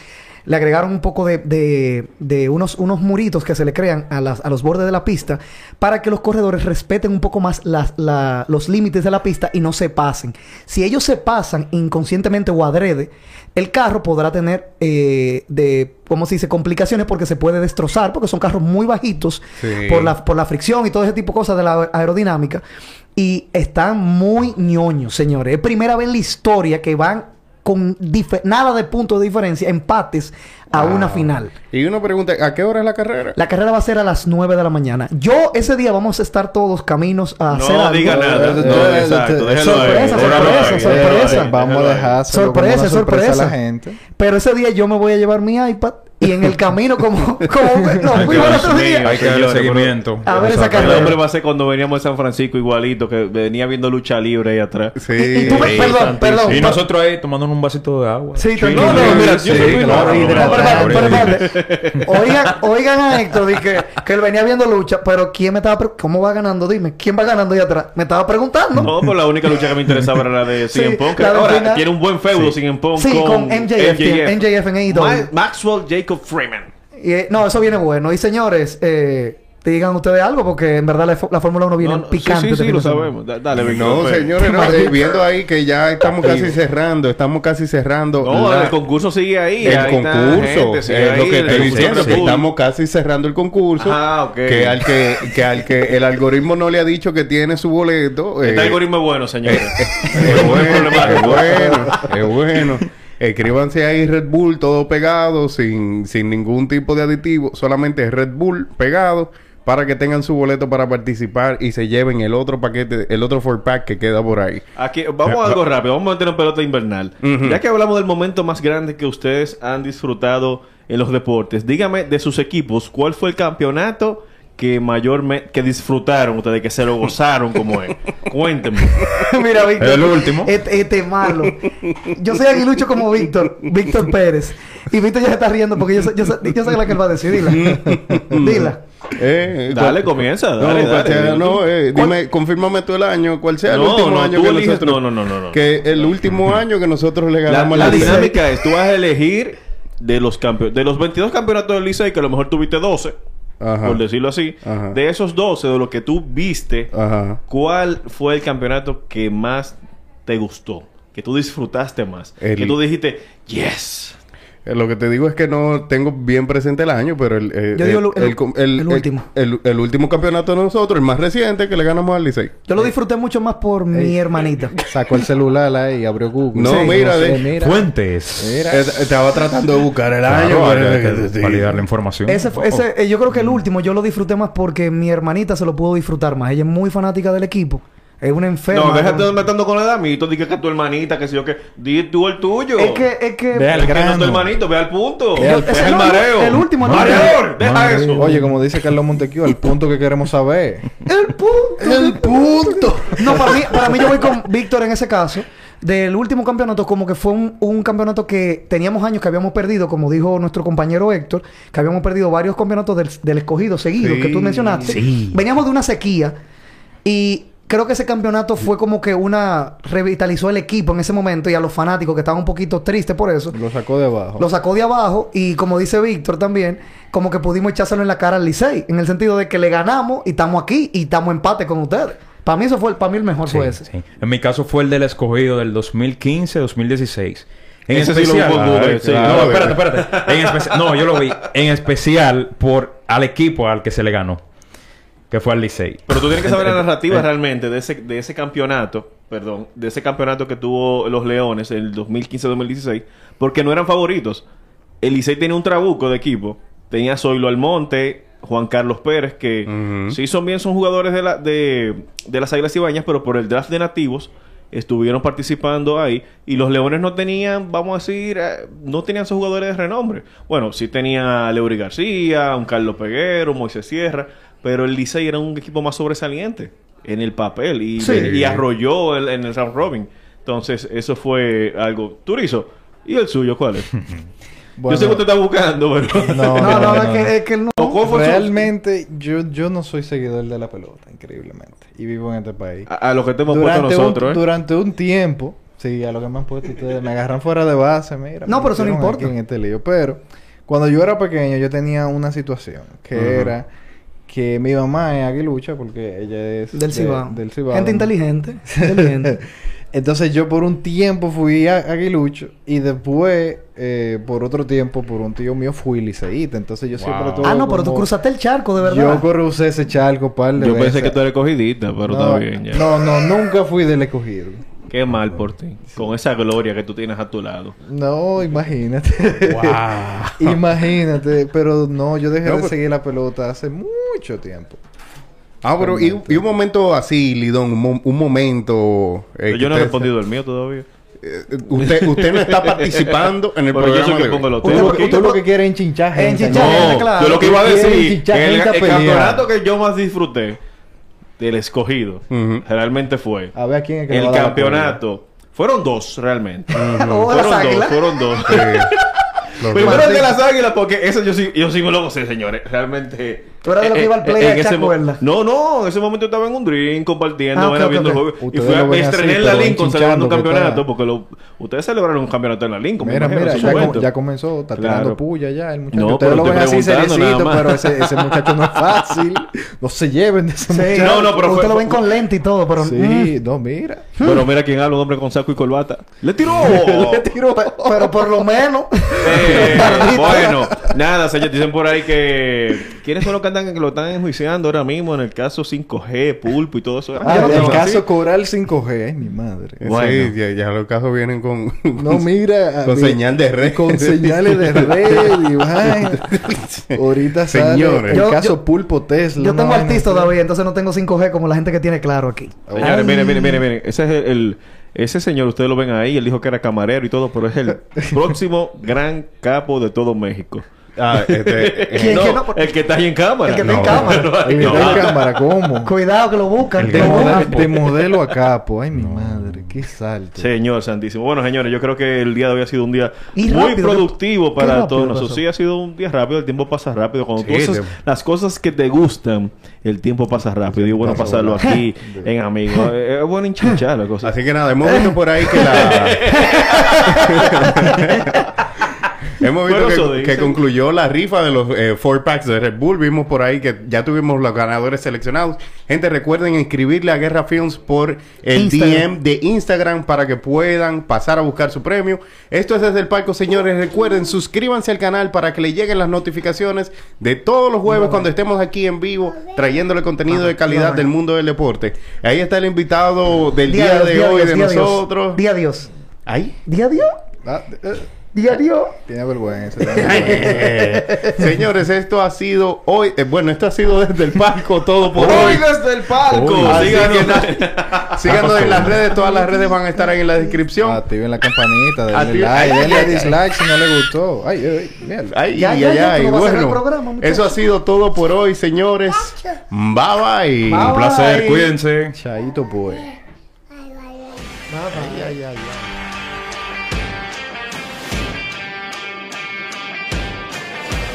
le agregaron un poco de, de- de unos, unos muritos que se le crean a, las- a los bordes de la pista para que los corredores respeten un poco más las- la- los límites de la pista y no se pasen. Si ellos se pasan inconscientemente o adrede, el carro podrá tener eh, de, ¿cómo se dice? Complicaciones porque se puede destrozar, porque son carros muy bajitos Sí. por, la, por la fricción y todo ese tipo de cosas de la aerodinámica. Y están muy ñoños, señores. Es primera vez en la historia que van con nada de puntos de diferencia, empates a una final. Y uno pregunta, ¿a qué hora es la carrera? La carrera va a ser a las 9 de la mañana. Yo ese día vamos a estar todos caminos a hacer No diga nada. No, exacto. sorpresa, sorpresa, sorpresa. Vamos a como Sorpresa, sorpresa sorpresa. a la gente. Pero ese día yo me voy a llevar mi iPad y en el camino como... como no, Ay, fuimos el otro día. Hay que darle seguimiento. A ver esa Exacto. El carrera. hombre va a ser cuando veníamos de San Francisco igualito, que venía viendo lucha libre ahí atrás. Sí. Y, y tú me- Sí, perdón, perdón. Y nosotros ahí tomándonos un vasito de agua. Sí. No, no, mira, yo Sí, soy. Oigan, oigan a Héctor, di que, que él venía viendo lucha, pero ¿quién me estaba ¿Cómo va ganando? Dime, ¿quién va ganando ahí atrás? Me estaba preguntando. No, pues la única lucha que me interesaba era la de Sí, CM Punk. Ahora, tiene un buen feudo CM Punk Sí, con MJF, tiene- MJF en AEW. Ma- Maxwell Jacob Freeman. Y, eh, no, eso viene bueno. Y señores, eh, digan ustedes algo porque en verdad la, Fórmula 1 viene No, no, picante. Sí, sí, este sí, lo sabemos. Da- Dale. No, pues. señores, no, eh, viendo ahí que ya estamos casi cerrando, estamos casi cerrando. No, la- el concurso sigue ahí. el ahí concurso. es lo que estoy diciendo, que estamos casi cerrando el concurso. Ah, ok. Que al que, que al que el algoritmo no le ha dicho que tiene su boleto. Este eh, algoritmo es bueno, señores. es bueno, es bueno, es bueno. Escríbanse ahí Red Bull todo pegado, sin, sin ningún tipo de aditivo, solamente Red Bull pegado para que tengan su boleto para participar y se lleven el otro paquete, el otro four pack que queda por ahí. Aquí, vamos a algo rápido, vamos a meter en pelota invernal. Ya que hablamos del momento más grande que ustedes han disfrutado en los deportes, dígame de sus equipos, ¿cuál fue el campeonato que mayormente que disfrutaron ustedes, que se lo gozaron como es? Cuéntenme. Mira, Víctor. El último. Este, este es malo. Yo soy aguilucho como Víctor, Víctor Pérez. Y Víctor ya se está riendo porque yo sé, yo sé, yo sé la que él va a decir. Dila. Dila. Eh, Dale, comienza, No, dale, cual dale, no, eh, dime, confírmame tú el año, cuál sea el No, último no, año que eliges- nosotros... no, no, no, no, no. Que el último año que nosotros le ganamos la dinámica es, tú vas a elegir de los campeones, de los 22 campeonatos del Licey, que a lo mejor tuviste 12, Ajá. por decirlo así, Ajá. de esos 12, de lo que tú viste, Ajá. ¿cuál fue el campeonato que más te gustó? Que tú disfrutaste más. El- Que tú dijiste, yes. Eh, Lo que te digo es que no tengo bien presente el año, pero el, eh, Yo digo el- el- com- el- el último. El, el último campeonato de nosotros, el más reciente, que le ganamos al Licey. Yo lo disfruté mucho más por mi hermanita. Sacó el celular ahí y abrió Google. No, mira, sé, de- mira. Fuentes. Mira. Eh, Estaba tratando de buscar el año. Claro, sí. validar la información. Ese, fue- ese, eh, yo creo que el último yo lo disfruté más porque mi hermanita se lo pudo disfrutar más. Ella es muy fanática del equipo. Es una enferma. No, déjate de con- metando con el damito. Di que es tu hermanita, que sé yo que. Di tú el tuyo. Es que, es que. Ve al Es que no es tu grano. hermanito, ve al punto. Ve al- el no, mareo. el último, el Mareador, deja Madre. eso. Oye, como dice Carlos Montequio, el punto que queremos saber. El punto. El punto. No, para mí, para mí yo voy con Víctor en ese caso. Del último campeonato, como que fue un, un campeonato que teníamos años que habíamos perdido, como dijo nuestro compañero Héctor, que habíamos perdido varios campeonatos del, del escogido seguidos Sí, que tú mencionaste. sí. Veníamos de una sequía y creo que ese campeonato fue como que una revitalizó el equipo en ese momento y a los fanáticos que estaban un poquito tristes por eso. Lo sacó de abajo. Lo sacó de abajo y como dice Víctor también, como que pudimos echárselo en la cara al Licey, en el sentido de que le ganamos y estamos aquí y estamos empate con ustedes. Para mí eso fue, para mí el mejor Sí, fue ese. sí. En mi caso fue el del escogido del 2015-2016. En Ese sí lo especial... hubo duda, Ay, sí. No, Claro, espérate, espérate. En especial... No, yo lo vi. En especial por al equipo al que se le ganó. Que fue al Licey. Pero tú tienes que saber la narrativa realmente de ese, de ese campeonato, perdón, de ese campeonato que tuvo los Leones en el 2015-2016, porque no eran favoritos. El Licey tenía un trabuco de equipo. Tenía Zoilo Almonte, Juan Carlos Pérez, que Ujú. sí son bien, son jugadores de, la, de, de las Águilas Ibañas, pero por el draft de nativos estuvieron participando ahí. Y los Leones no tenían, vamos a decir, eh, no tenían esos jugadores de renombre. Bueno, sí tenía a Leury García, un Carlos Peguero, Moisés Sierra, pero el Licey era un equipo más sobresaliente en el papel y, Sí. y arrolló el- en el round robin. Entonces, eso fue algo. Turizo, ¿y el suyo cuál es? Bueno, Yo sé que usted está buscando, pero. No, No, no, no, es, que, es que él no. ¿O cuál fue su- Realmente, yo, yo no soy seguidor de la pelota, increíblemente. Y vivo en este país. A, a lo que te hemos puesto nosotros, un, ¿eh? durante un tiempo Sí, a lo que me han puesto ustedes. Me agarran fuera de base, mira. No, pero eso no importa. En este lío. Pero, cuando yo era pequeño, yo tenía una situación. Que era que mi mamá es aguilucha porque ella es... Del de- Cibao. Del Cibao. Gente ¿no? inteligente. inteligente. Entonces yo por un tiempo fui a aguilucho y después, eh, por otro tiempo, por un tío mío fui liceíta. Entonces yo siempre tuve ah, no, pero tú cruzaste el charco, de verdad. Yo crucé ese charco par de Yo veces. pensé que tú eres cogidita, pero no, está bien ya. No, no, nunca fui del escogido. Qué mal por ti. Con esa gloria que tú tienes a tu lado. No, imagínate. Wow. imagínate. Pero no, yo dejé No, de seguir la pelota hace mucho tiempo. Ah, pero y, y un momento así, Lidón, un, mo- un momento... eh, Pero yo no he usted- respondido el mío todavía. eh, usted, usted no está participando en el Pero yo soy programa que de pongo los temas lo, tú lo que quieres es enchinchar gente. Enchinchar ¿no? gente, claro. Yo lo que iba a decir, el, campeonato que yo más disfruté del escogido realmente fue A ver a quién es que el campeonato. Fueron dos realmente. O las fueron dos, fueron dos. Los Primero el de las águilas, porque eso yo sí, yo sí me lo gocé, señores. Realmente. Tú eras de lo que eh, iba al eh, play en ese mo-. No, no, en ese momento yo estaba en un drink compartiendo, Ah, ok, ok, viendo ok. el juego. Y fui a, ven así, en la pero Lincoln celebrando un que campeonato, porque lo, ustedes celebraron un campeonato en la Lincoln. me Mira, imagino, mira, en su ya, com- momento. ya comenzó, está tirando Claro. puya ya el muchacho. No, Ustedes pero lo ven estoy así preguntando nada seriecito, más. pero ese, ese muchacho no es fácil. No se lleven de ese Sí. muchacho. No, no, pero Usted fue- lo ven con lente y todo, pero... mm, Sí, no, mira. Pero mira quién habla, un hombre con saco y corbata. ¡Le tiró! Le tiró. pe- pero por lo menos... Eh, bueno, nada, señores, dicen por ahí que quiénes son los que andan que lo están enjuiciando ahora mismo en el caso 5G, pulpo y todo eso. Ah, Yo no el caso así. Coral 5G, ay, mi madre. Bueno. Sí, ya, ya los casos vienen con... No, mira. Con mi- señal de red. Con señales de red y vaina. Ahorita sale Señores. el Yo- caso yo- Pulpo Tesla. Yo tengo artista todavía, entonces no tengo 5G como la gente que tiene claro aquí. Señores, miren, miren, miren, miren. Ese es el, el- ese señor, ustedes lo ven ahí, él dijo que era camarero y todo, pero es el próximo gran capo de todo México. Ah, este, eh, ¿Quién? No, que no? el que está ahí en cámara. El que está en No. cámara. El que está en cámara, ¿cómo? Cuidado que lo buscan. De, modelo, de modelo a capo. Ay, mi madre. Qué salto. Señor Santísimo. Bueno, señores, yo creo que el día de hoy ha sido un día Y muy rápido, productivo para todos nosotros. Sí, ha sido un día rápido, el tiempo pasa rápido. Cuando tú Sí, haces te- las cosas que te gustan, el tiempo pasa rápido. Y bueno, pasa pasarlo aquí en amigos. Eh, Es bueno hinchar la cosa. Así que nada, hemos visto por ahí que la... hemos visto Bueno, que, dice. que concluyó la rifa de los eh, four packs de Red Bull. Vimos por ahí que ya tuvimos los ganadores seleccionados. Gente, recuerden inscribirle a Guerra Films por el Instagram. DM de Instagram para que puedan pasar a buscar su premio. Esto es desde el palco, señores. Recuerden, suscríbanse al canal para que le lleguen las notificaciones de todos los jueves cuando estemos aquí en vivo trayéndole contenido de calidad del mundo del deporte. Ahí está el invitado del día, Dios, de día hoy Dios, de día Dios. nosotros. Día Dios. Ay. Día Dios. Ah, eh, Dios. tiene vergüenza. Señores, esto ha sido hoy. eh, bueno, esto ha sido desde el palco todo por hoy. desde el palco! Síganos. en las redes. Todas las redes van a estar ahí en la descripción. Activen la campanita, denle like, Ay, denle ay, ay. dislike si no le gustó. Ay, ay, mierda. Ay, Ya, ay, ya, ay, ya, ay. hacer Bueno, programa, eso ha sido todo por hoy, señores. Bye bye. Bye, Un placer, bye. cuídense. Chaito, pues.